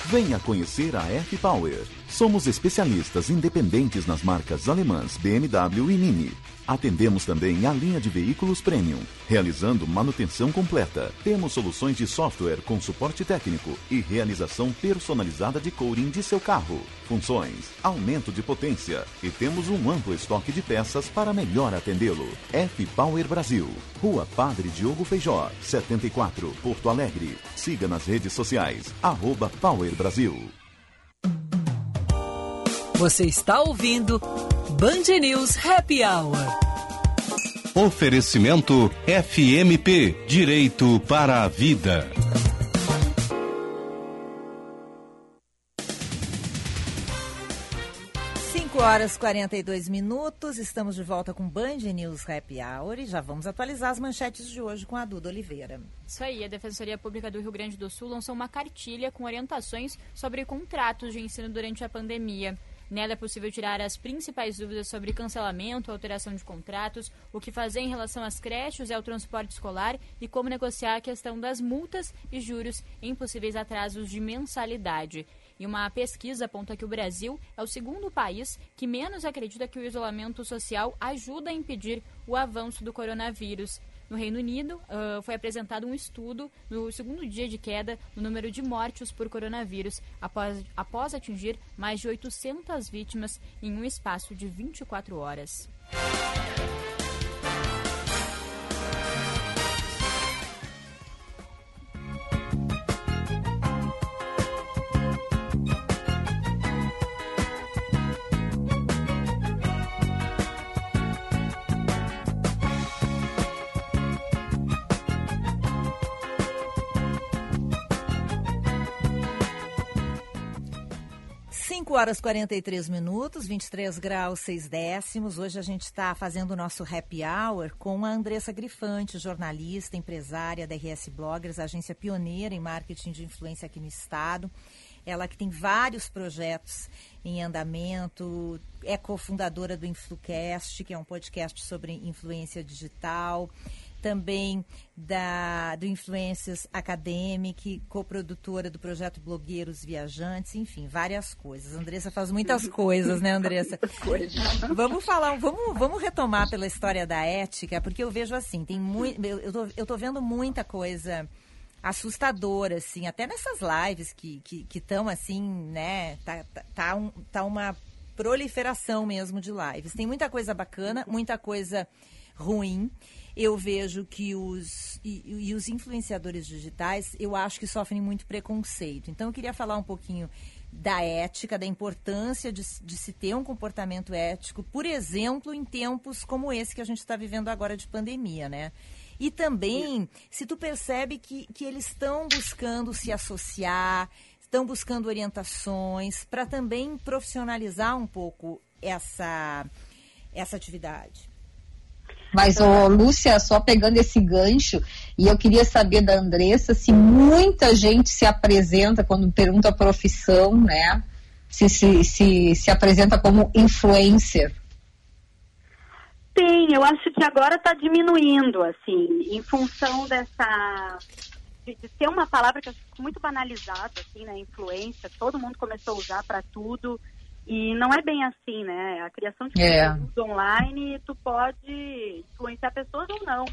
Venha conhecer a F-Power. Somos especialistas independentes nas marcas alemãs BMW e Mini Atendemos também a linha de veículos premium, realizando manutenção completa. Temos soluções de software com suporte técnico e realização personalizada de coating de seu carro. Funções, aumento de potência e temos um amplo estoque de peças para melhor atendê-lo. F Power Brasil, Rua Padre Diogo Feijó, 74, Porto Alegre. Siga nas redes sociais, arroba Power Brasil. Você está ouvindo Band News Happy Hour. Oferecimento FMP Direito para a Vida. horas e 42 minutos, estamos de volta com Band News Happy Hour e já vamos atualizar as manchetes de hoje com a Duda Oliveira. Isso aí, a Defensoria Pública do Rio Grande do Sul lançou uma cartilha com orientações sobre contratos de ensino durante a pandemia. Nela é possível tirar as principais dúvidas sobre cancelamento, alteração de contratos, o que fazer em relação às creches e ao transporte escolar e como negociar a questão das multas e juros em possíveis atrasos de mensalidade. E uma pesquisa aponta que o Brasil é o segundo país que menos acredita que o isolamento social ajuda a impedir o avanço do coronavírus. No Reino Unido, uh, foi apresentado um estudo no segundo dia de queda no número de mortes por coronavírus, após, após atingir mais de 800 vítimas em um espaço de 24 horas. Horas 43 minutos, 23 graus 6 décimos. Hoje a gente está fazendo o nosso happy hour com a Andressa Grifante, jornalista, empresária da RS Bloggers, agência pioneira em marketing de influência aqui no estado. Ela que tem vários projetos em andamento, é cofundadora do InfluCast, que é um podcast sobre influência digital também da, do Influências Academic, coprodutora do projeto Blogueiros Viajantes, enfim, várias coisas. A Andressa faz muitas coisas, né, Andressa? vamos falar, vamos, vamos retomar pela história da ética, porque eu vejo assim, tem muito. Eu, tô, eu tô vendo muita coisa assustadora, assim, até nessas lives que estão que, que assim, né? Tá, tá, tá, um, tá uma proliferação mesmo de lives. Tem muita coisa bacana, muita coisa ruim eu vejo que os e, e, os influenciadores digitais, eu acho que sofrem muito preconceito. Então eu queria falar um pouquinho da ética, da importância de, de se ter um comportamento ético, por exemplo, em tempos como esse que a gente está vivendo agora de pandemia, né? E também, se tu percebe que, que eles estão buscando se associar, estão buscando orientações para também profissionalizar um pouco essa, essa atividade. Mas, ô, Lúcia, só pegando esse gancho, e eu queria saber da Andressa se muita gente se apresenta quando pergunta a profissão, né? Se se, se, se apresenta como influencer. Tem, eu acho que agora está diminuindo, assim, em função dessa. De, ser uma palavra que eu acho muito banalizada, assim, né? Influência, todo mundo começou a usar para tudo. E não é bem assim, né? A criação de é. conteúdo online, tu pode influenciar pessoas ou não.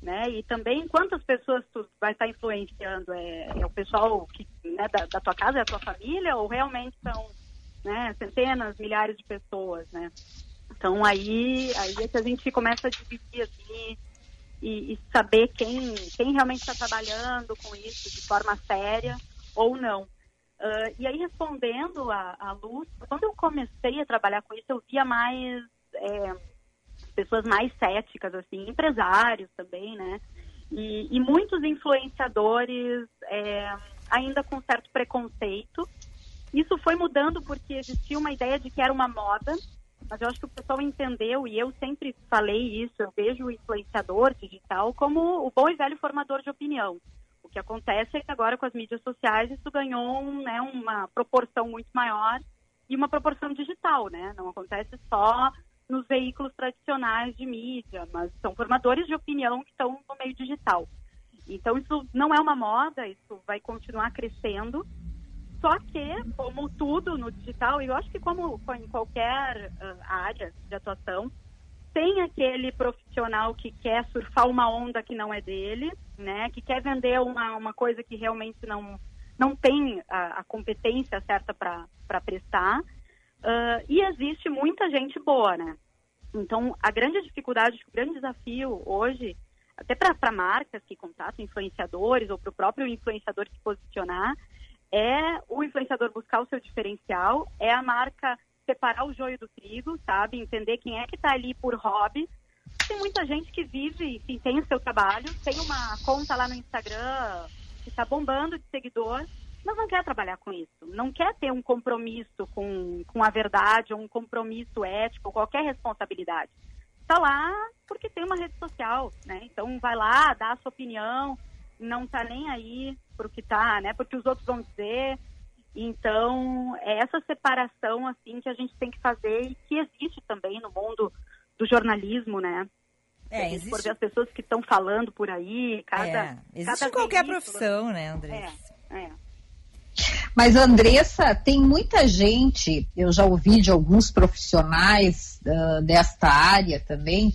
Né? E também quantas pessoas tu vai estar influenciando? É, é o pessoal que, né, da, da, tua casa, é a tua família, ou realmente são né, centenas, milhares de pessoas, né? Então aí, aí é que a gente começa a dividir assim, e, e saber quem, quem realmente está trabalhando com isso de forma séria ou não. Uh, e aí, respondendo a, a Luz, quando eu comecei a trabalhar com isso, eu via mais é, pessoas mais céticas, assim, empresários também, né? E, e muitos influenciadores é, ainda com certo preconceito. Isso foi mudando porque existia uma ideia de que era uma moda, mas eu acho que o pessoal entendeu, e eu sempre falei isso, eu vejo o influenciador digital como o bom e velho formador de opinião que acontece é que agora com as mídias sociais isso ganhou né, uma proporção muito maior e uma proporção digital, né? Não acontece só nos veículos tradicionais de mídia, mas são formadores de opinião que estão no meio digital. Então isso não é uma moda, isso vai continuar crescendo. Só que, como tudo no digital, e eu acho que como em qualquer área de atuação, tem aquele profissional que quer surfar uma onda que não é dele, né? Que quer vender uma, uma coisa que realmente não, não tem a, a competência certa para prestar. Uh, e existe muita gente boa, né? Então, a grande dificuldade, o grande desafio hoje, até para marcas que contratam influenciadores ou para o próprio influenciador se posicionar, é o influenciador buscar o seu diferencial, é a marca separar o joio do trigo, sabe? Entender quem é que está ali por hobby. Tem muita gente que vive, enfim, tem o seu trabalho, tem uma conta lá no Instagram que está bombando de seguidor mas não quer trabalhar com isso, não quer ter um compromisso com, com a verdade, ou um compromisso ético, qualquer responsabilidade. Está lá porque tem uma rede social, né? Então vai lá, dá a sua opinião, não está nem aí para o que está, né? Porque os outros vão dizer. Então é essa separação assim que a gente tem que fazer e que existe também no mundo do jornalismo, né? É, existe- ver as pessoas que estão falando por aí, cada. É, existe cada qualquer veículo- profissão, né, André? É, é. Mas, Andressa, tem muita gente, eu já ouvi de alguns profissionais ah, desta área também,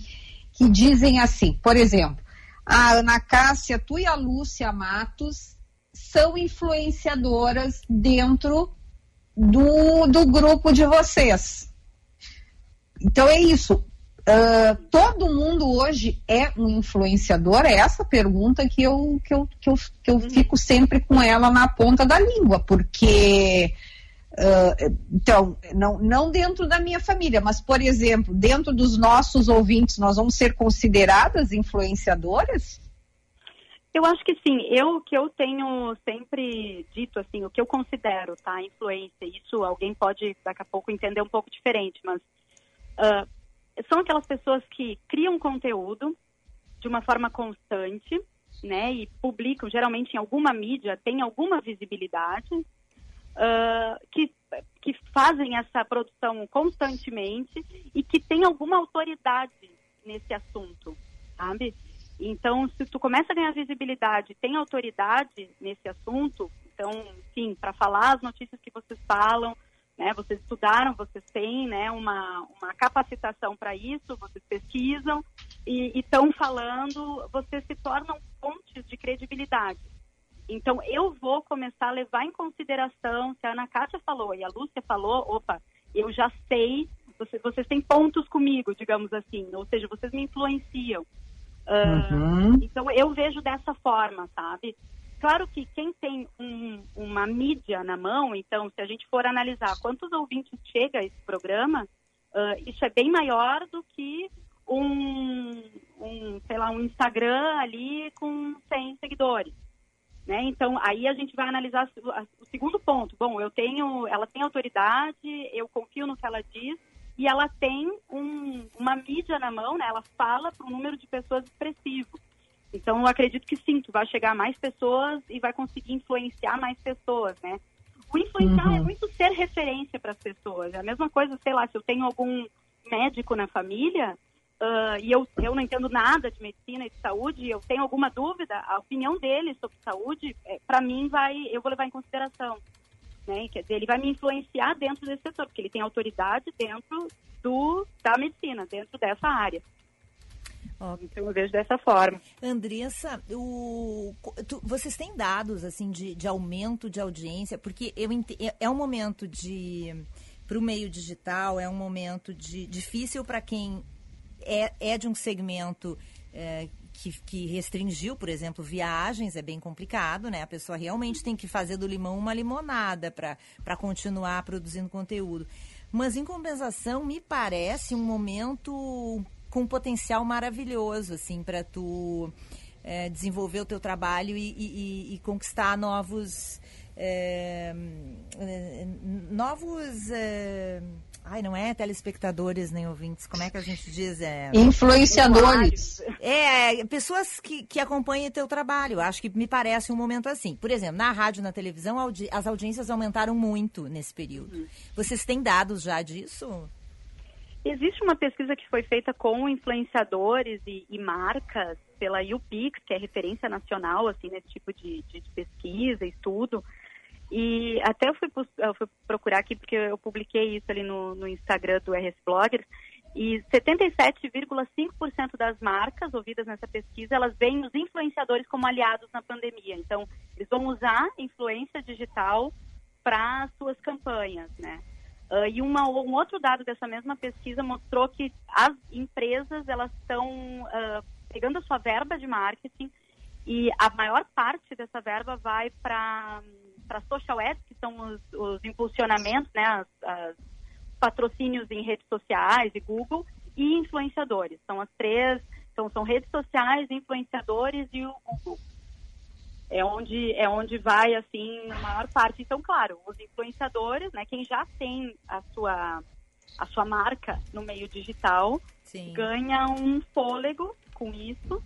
que dizem assim, por exemplo, a Ana Cássia, tu e a Lúcia Matos são influenciadoras dentro do, do grupo de vocês. Então é isso. Ah, todo mundo hoje é um influenciador? É essa pergunta que eu, que eu, que eu, que eu fico sempre com ela na ponta da língua, porque. ah, então, não, não dentro da minha família, mas, por exemplo, dentro dos nossos ouvintes, nós vamos ser consideradas influenciadoras? Eu acho que sim. Eu o que eu tenho sempre dito assim, o que eu considero, tá, influência. Isso alguém pode daqui a pouco entender um pouco diferente, mas ah, são aquelas pessoas que criam conteúdo de uma forma constante, né, e publicam geralmente em alguma mídia, tem alguma visibilidade, ah, que que fazem essa produção constantemente e que tem alguma autoridade nesse assunto, sabe? Então, se tu começa a ganhar visibilidade, tem autoridade nesse assunto, então, sim, para falar as notícias que vocês falam, né, vocês estudaram, vocês têm, né, uma, uma capacitação para isso, vocês pesquisam e estão falando, vocês se tornam fontes de credibilidade. Então, eu vou começar a levar em consideração, se a Ana Kátia falou e a Lúcia falou, opa, eu já sei, vocês, vocês têm pontos comigo, digamos assim, ou seja, vocês me influenciam. Ah, Uhum. Então, eu vejo dessa forma, sabe? Claro que quem tem um- uma mídia na mão, então, se a gente for analisar quantos ouvintes chega a esse programa, ah, isso é bem maior do que um, um, sei lá, um Instagram ali com 100 seguidores. Né? Então, aí a gente vai analisar o segundo ponto. Bom, eu tenho, ela tem autoridade, eu confio no que ela diz e ela tem um- uma mídia na mão, né? Ela fala para um número de pessoas expressivo. Então, eu acredito que sim, que vai chegar mais pessoas e vai conseguir influenciar mais pessoas, né? O influenciar Uhum. é muito ser referência para as pessoas. É a mesma coisa, sei lá, se eu tenho algum médico na família ah, e eu, eu não entendo nada de medicina e de saúde, eu tenho alguma dúvida, a opinião dele sobre saúde, para mim, vai, eu vou levar em consideração. Né? Quer dizer, ele vai me influenciar dentro desse setor, porque ele tem autoridade dentro do, da medicina, dentro dessa área. Então eu vejo dessa forma. Andressa, o, tu- vocês têm dados assim de, de aumento de audiência? Porque eu ente- é- é um momento de para o meio digital, é um momento de difícil para quem é, é de um segmento é, que, que restringiu, por exemplo, viagens, é bem complicado, né? A pessoa realmente tem que fazer do limão uma limonada para continuar produzindo conteúdo. Mas, em compensação, me parece um momento com potencial maravilhoso, assim, para tu é, desenvolver o teu trabalho e, e- e- conquistar novos... é, novos... é, ai, não é telespectadores nem ouvintes, como é que a gente diz? É, Influenciadores. é, pessoas que, que acompanham o teu trabalho. Acho que me parece um momento assim. Por exemplo, na rádio, na televisão, audi- as audiências aumentaram muito nesse período. Vocês têm dados já disso? Existe uma pesquisa que foi feita com influenciadores e, e marcas pela UPix, que é referência nacional assim nesse tipo de, de pesquisa, estudo. E até eu fui, eu fui procurar aqui porque eu publiquei isso ali no, no Instagram do RS Bloggers. E 77,5% das marcas ouvidas nessa pesquisa, elas veem os influenciadores como aliados na pandemia. Então, eles vão usar influência digital para suas campanhas, né? Ah, e uma, um outro dado dessa mesma pesquisa mostrou que as empresas elas estão ah, pegando a sua verba de marketing e a maior parte dessa verba vai para para social ads, que são os, os impulsionamentos, né, as, as patrocínios em redes sociais e Google e influenciadores. São as três, são, são redes sociais, influenciadores e o Google. É onde, é onde vai, assim, a maior parte. Então, claro, os influenciadores, né, quem já tem a sua, a sua marca no meio digital, Sim. ganha um fôlego com isso.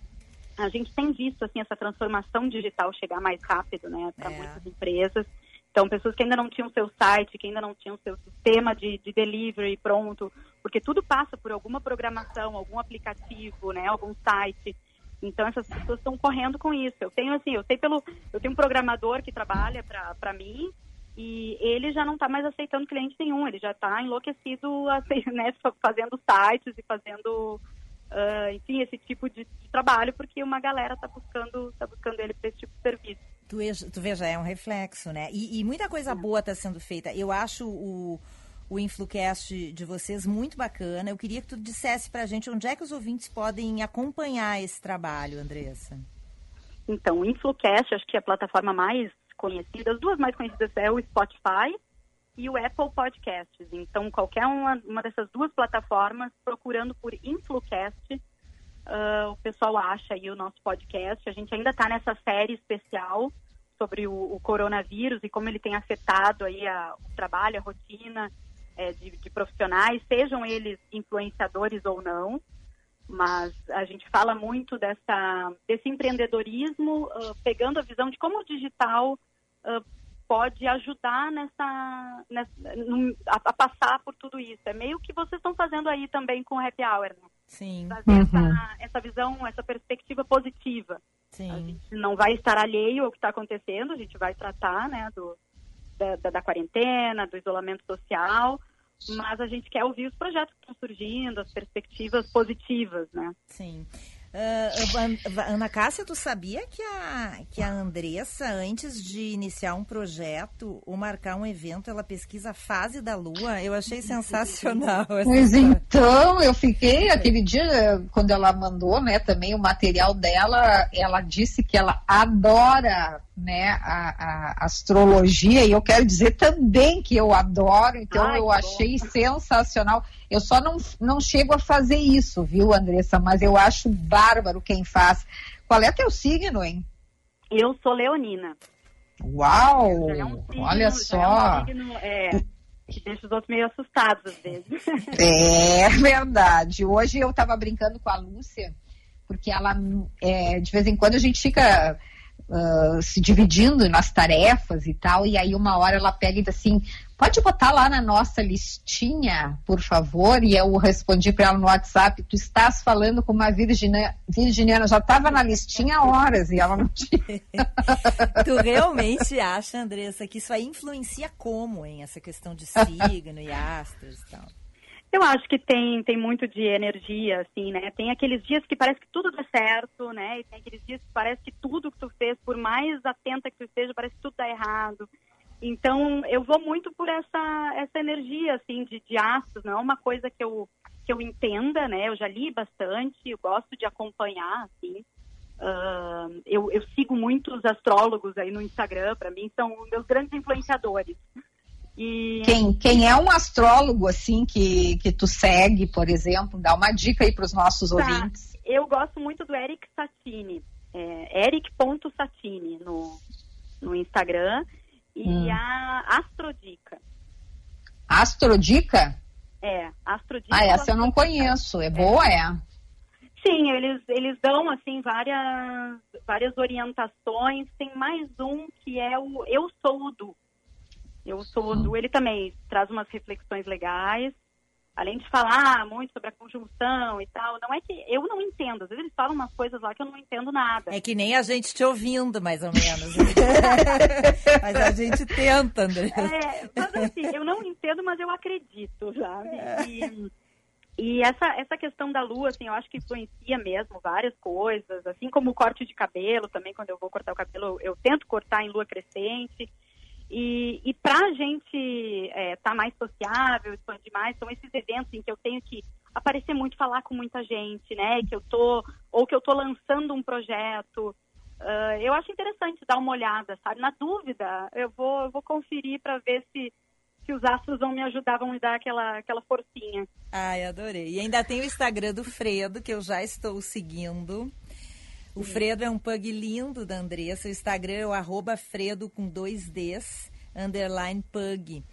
A gente tem visto, assim, essa transformação digital chegar mais rápido, né, para É. muitas empresas. Então, pessoas que ainda não tinham seu site, que ainda não tinham seu sistema de, de delivery pronto, porque tudo passa por alguma programação, algum aplicativo, né, algum site. Então, essas pessoas estão correndo com isso. Eu tenho, assim, eu sei pelo... Eu tenho um programador que trabalha para mim e ele já não está mais aceitando cliente nenhum. Ele já está enlouquecido, assim, né, fazendo sites e fazendo... ah, enfim, esse tipo de, de trabalho, porque uma galera está buscando, tá buscando ele para esse tipo de serviço. Tu, tu veja, é um reflexo, né? E, e muita coisa boa está sendo feita. Eu acho o, o Influcast de vocês muito bacana. Eu queria que tu dissesse pra gente onde é que os ouvintes podem acompanhar esse trabalho, Andressa. Então, o Influcast, acho que é a plataforma mais conhecida, as duas mais conhecidas é o Spotify e o Apple Podcasts. Então, qualquer uma, uma dessas duas plataformas, procurando por Influcast, ah, o pessoal acha aí o nosso podcast. A gente ainda está nessa série especial sobre o, o coronavírus e como ele tem afetado aí a- o trabalho, a rotina eh, de, de profissionais, sejam eles influenciadores ou não mas a gente fala muito dessa, desse empreendedorismo, ah, pegando a visão de como o digital ah, pode ajudar nessa, nessa num- a, a passar por tudo isso. É meio que vocês estão fazendo aí também com o Happy Hour, né? Sim. Trazer essa, essa visão, essa perspectiva positiva. Sim. A gente não vai estar alheio ao que está acontecendo, a gente vai tratar né, do, da, da- da quarentena, do isolamento social, mas a gente quer ouvir os projetos que estão surgindo, as perspectivas positivas, né? Sim. An- Ana Cássia, tu sabia que a, que a Andressa, antes de iniciar um projeto ou marcar um evento, ela pesquisa a fase da Lua? Eu achei sensacional. essa Pois história. então, eu fiquei aquele dia, quando ela mandou, né, também o material dela, ela disse que ela adora, né, a, a astrologia, e eu quero dizer também que eu adoro, então Ai, eu achei sensacional. Eu só não, não chego a fazer isso, viu, Andressa, mas eu acho bárbaro quem faz. Qual é teu signo, hein? Eu sou leonina. Uau! É um signo- Olha já só! É um signo, é, que deixa os outros meio assustados às vezes. É verdade. Hoje eu estava brincando com a Lúcia, porque ela, é, de vez em quando, a gente fica ah, se dividindo nas tarefas e tal, e aí uma hora ela pega e diz assim: pode botar lá na nossa listinha, por favor? E eu respondi para ela no WhatsApp: tu estás falando com uma virginiana, virginiana já estava na listinha há horas e ela não tinha. Tu realmente acha, Andressa, que isso aí influencia como, hein? Essa questão de signo e astros e tal. Eu acho que tem, tem muito de energia, assim, né? Tem aqueles dias que parece que tudo dá certo, né? E tem aqueles dias que parece que tudo que tu fez, por mais atenta que tu esteja, parece que tudo dá errado. Então, eu vou muito por essa, essa energia, assim, de, de astros. Não é uma coisa que eu, que eu entenda, né? Eu já li bastante, eu gosto de acompanhar, assim. Ah, eu, eu sigo muitos astrólogos aí no Instagram, para mim são meus grandes influenciadores. E Quem, quem é um astrólogo, assim, que, que tu segue, por exemplo, dá uma dica aí para os nossos Tá. ouvintes. Eu gosto muito do Eric Satini, é, eric.satini no, no Instagram. E Hum. a Astrodica. Astrodica? É, Astrodica. Ah, essa eu não conheço. É boa, é? Sim, eles, eles dão, assim, várias, várias orientações. Tem mais um que é o Eu Sou o Du. Eu Sou o Du, ele também traz umas reflexões legais. Além de falar muito sobre a conjunção e tal, não é que eu não entendo. Às vezes eles falam umas coisas lá que eu não entendo nada. É que nem a gente te ouvindo, mais ou menos. mas a gente tenta, Andressa. É, mas assim, eu não entendo, mas eu acredito, sabe? E, e essa, essa questão da lua, assim, eu acho que influencia mesmo várias coisas, assim como o corte de cabelo também, quando eu vou cortar o cabelo, eu, eu tento cortar em lua crescente. E, e para a gente estar mais sociável, expandir mais, são esses eventos em que eu tenho que aparecer muito, falar com muita gente, né? Que eu tô, ou que eu tô lançando um projeto. Ah, eu acho interessante dar uma olhada, sabe? Na dúvida, eu vou, eu vou conferir para ver se, se os astros vão me ajudar, vão me dar aquela, aquela forcinha. Ai, adorei. E ainda tem o Instagram do Fredo, que eu já estou seguindo. O Fredo é um pug lindo da Andressa. O Instagram é o arroba Fredo com dois Ds, underline pug.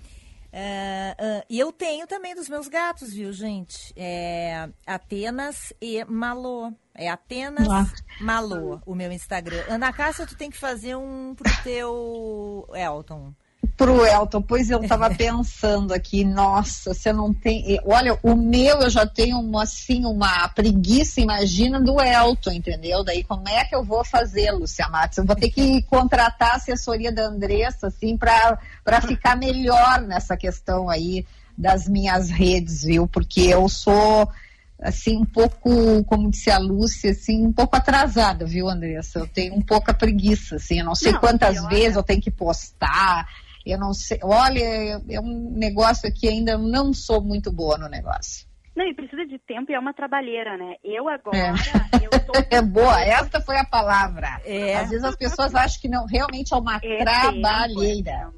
Ah, ah, e eu tenho também dos meus gatos, viu, gente? É Atenas e Malô. É Atenas Ah. Malô, o meu Instagram. Ana Cássia, tu tem que fazer um pro teu Elton. Pro Elton, pois eu tava pensando aqui, nossa, você não tem. Olha, o meu eu já tenho uma, assim, uma preguiça, imagina, do Elton, entendeu? Daí como é que eu vou fazer, Lúcia Matos? Eu vou ter que contratar a assessoria da Andressa, assim, para ficar melhor nessa questão aí das minhas redes, viu? Porque eu sou assim, um pouco, como disse a Lúcia, assim, um pouco atrasada, viu, Andressa? Eu tenho um pouco a preguiça, assim, eu não sei Não, quantas olha- vezes eu tenho que postar, eu não sei, olha, é um negócio que ainda não sou muito boa no negócio. Não, e precisa de tempo e é uma trabalheira, né? Eu agora, É boa, essa foi a palavra. É. Às vezes as pessoas acham que não, realmente é uma É trabalheira.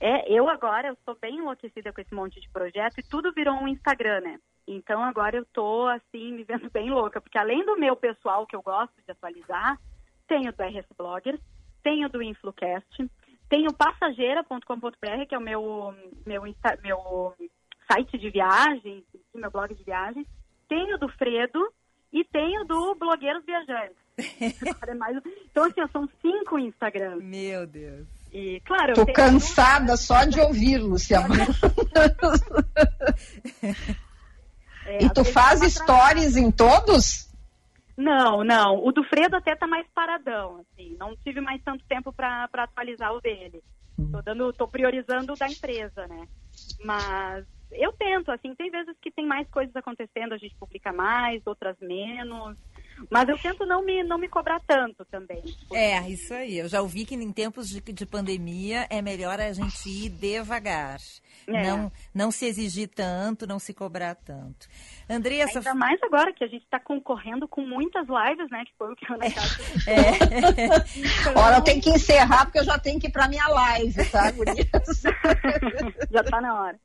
É, eu agora eu sou bem enlouquecida com esse monte de projeto e tudo virou um Instagram, né? Então agora eu tô assim me vendo bem louca, porque além do meu pessoal que eu gosto de atualizar, tenho do RS Bloggers, tenho do Influcast, tenho passageira.com.br, que é o meu meu meu site de viagens, meu blog de viagens, tenho do Fredo e tenho do Blogueiros Viajantes. É Então assim, são cinco Instagrams. Meu Deus. E claro, eu Tô cansada só de ouvir, Lúcia. É, e tu faz stories em todos? Não, não. O do Fredo até tá mais paradão, assim. Não tive mais tanto tempo para atualizar o dele. Tô dando, tô priorizando o da empresa, né? Mas eu tento, assim, tem vezes que tem mais coisas acontecendo, a gente publica mais, outras menos. Mas eu tento não me, não me cobrar tanto também. É, isso aí. Eu já ouvi que em tempos de, de pandemia é melhor a gente ir devagar. É. Não, não se exigir tanto, não se cobrar tanto. Andressa. Ainda mais agora que a gente está concorrendo com muitas lives, né? Que foi o que a Ana Cássia É. Olha, eu tenho que encerrar porque eu já tenho que ir pra minha live, tá, gurias? já tá na hora.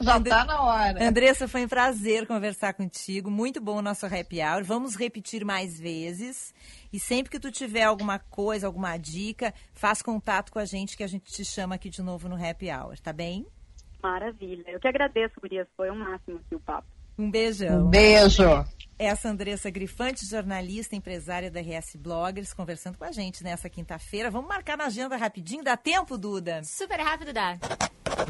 Já tá na hora. Andressa, foi um prazer conversar contigo. Muito bom o nosso happy hour. Vamos repetir mais vezes. E sempre que tu tiver alguma coisa, alguma dica, faz contato com a gente que a gente te chama aqui de novo no happy hour, tá bem? Maravilha. Eu que agradeço, Gurias. Foi o máximo aqui o papo. Um beijão. Um beijo. Essa Andressa Grifante, jornalista, empresária da RS Bloggers, conversando com a gente nessa quinta-feira. Vamos marcar na agenda rapidinho? Dá tempo, Duda? Super rápido dá.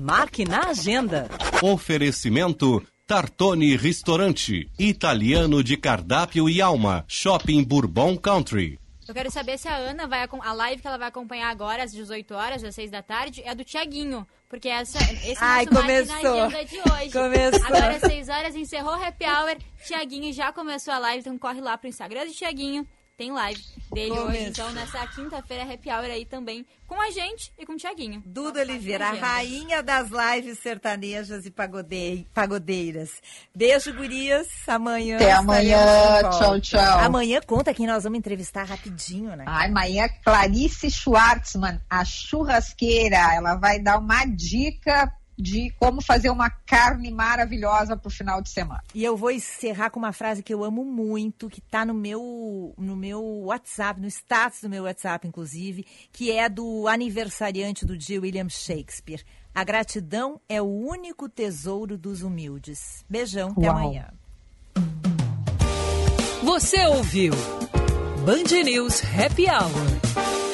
Marque na agenda. Oferecimento Tartone Restaurante, italiano de cardápio e alma, Shopping Bourbon Country. Eu quero saber se a Ana vai a live que ela vai acompanhar agora às 18 horas, às 6 da tarde, é do Tiaguinho, porque essa esse é Ai, nosso marque na começou. agenda de hoje. Começou. Agora às 6 horas encerrou o Happy Hour, Tiaguinho já começou a live, então corre lá pro Instagram do Tiaguinho. Tem live dele hoje, então nessa quinta-feira Happy Hour aí também com a gente e com o Tiaguinho. Duda Oliveira, a rainha das lives sertanejas e pagodei- pagodeiras. Beijo, gurias. Amanhã. Até amanhã. Tchau, tchau. Amanhã conta quem nós vamos entrevistar rapidinho, né? Ai, amanhã Clarice Schwartzman, a churrasqueira, ela vai dar uma dica de como fazer uma carne maravilhosa pro final de semana. E eu vou encerrar com uma frase que eu amo muito, que tá no meu, no meu WhatsApp, no status do meu WhatsApp, inclusive, que é do aniversariante do dia, William Shakespeare. A gratidão é o único tesouro dos humildes. Beijão, até Uau. amanhã. Você ouviu Band News Happy Hour.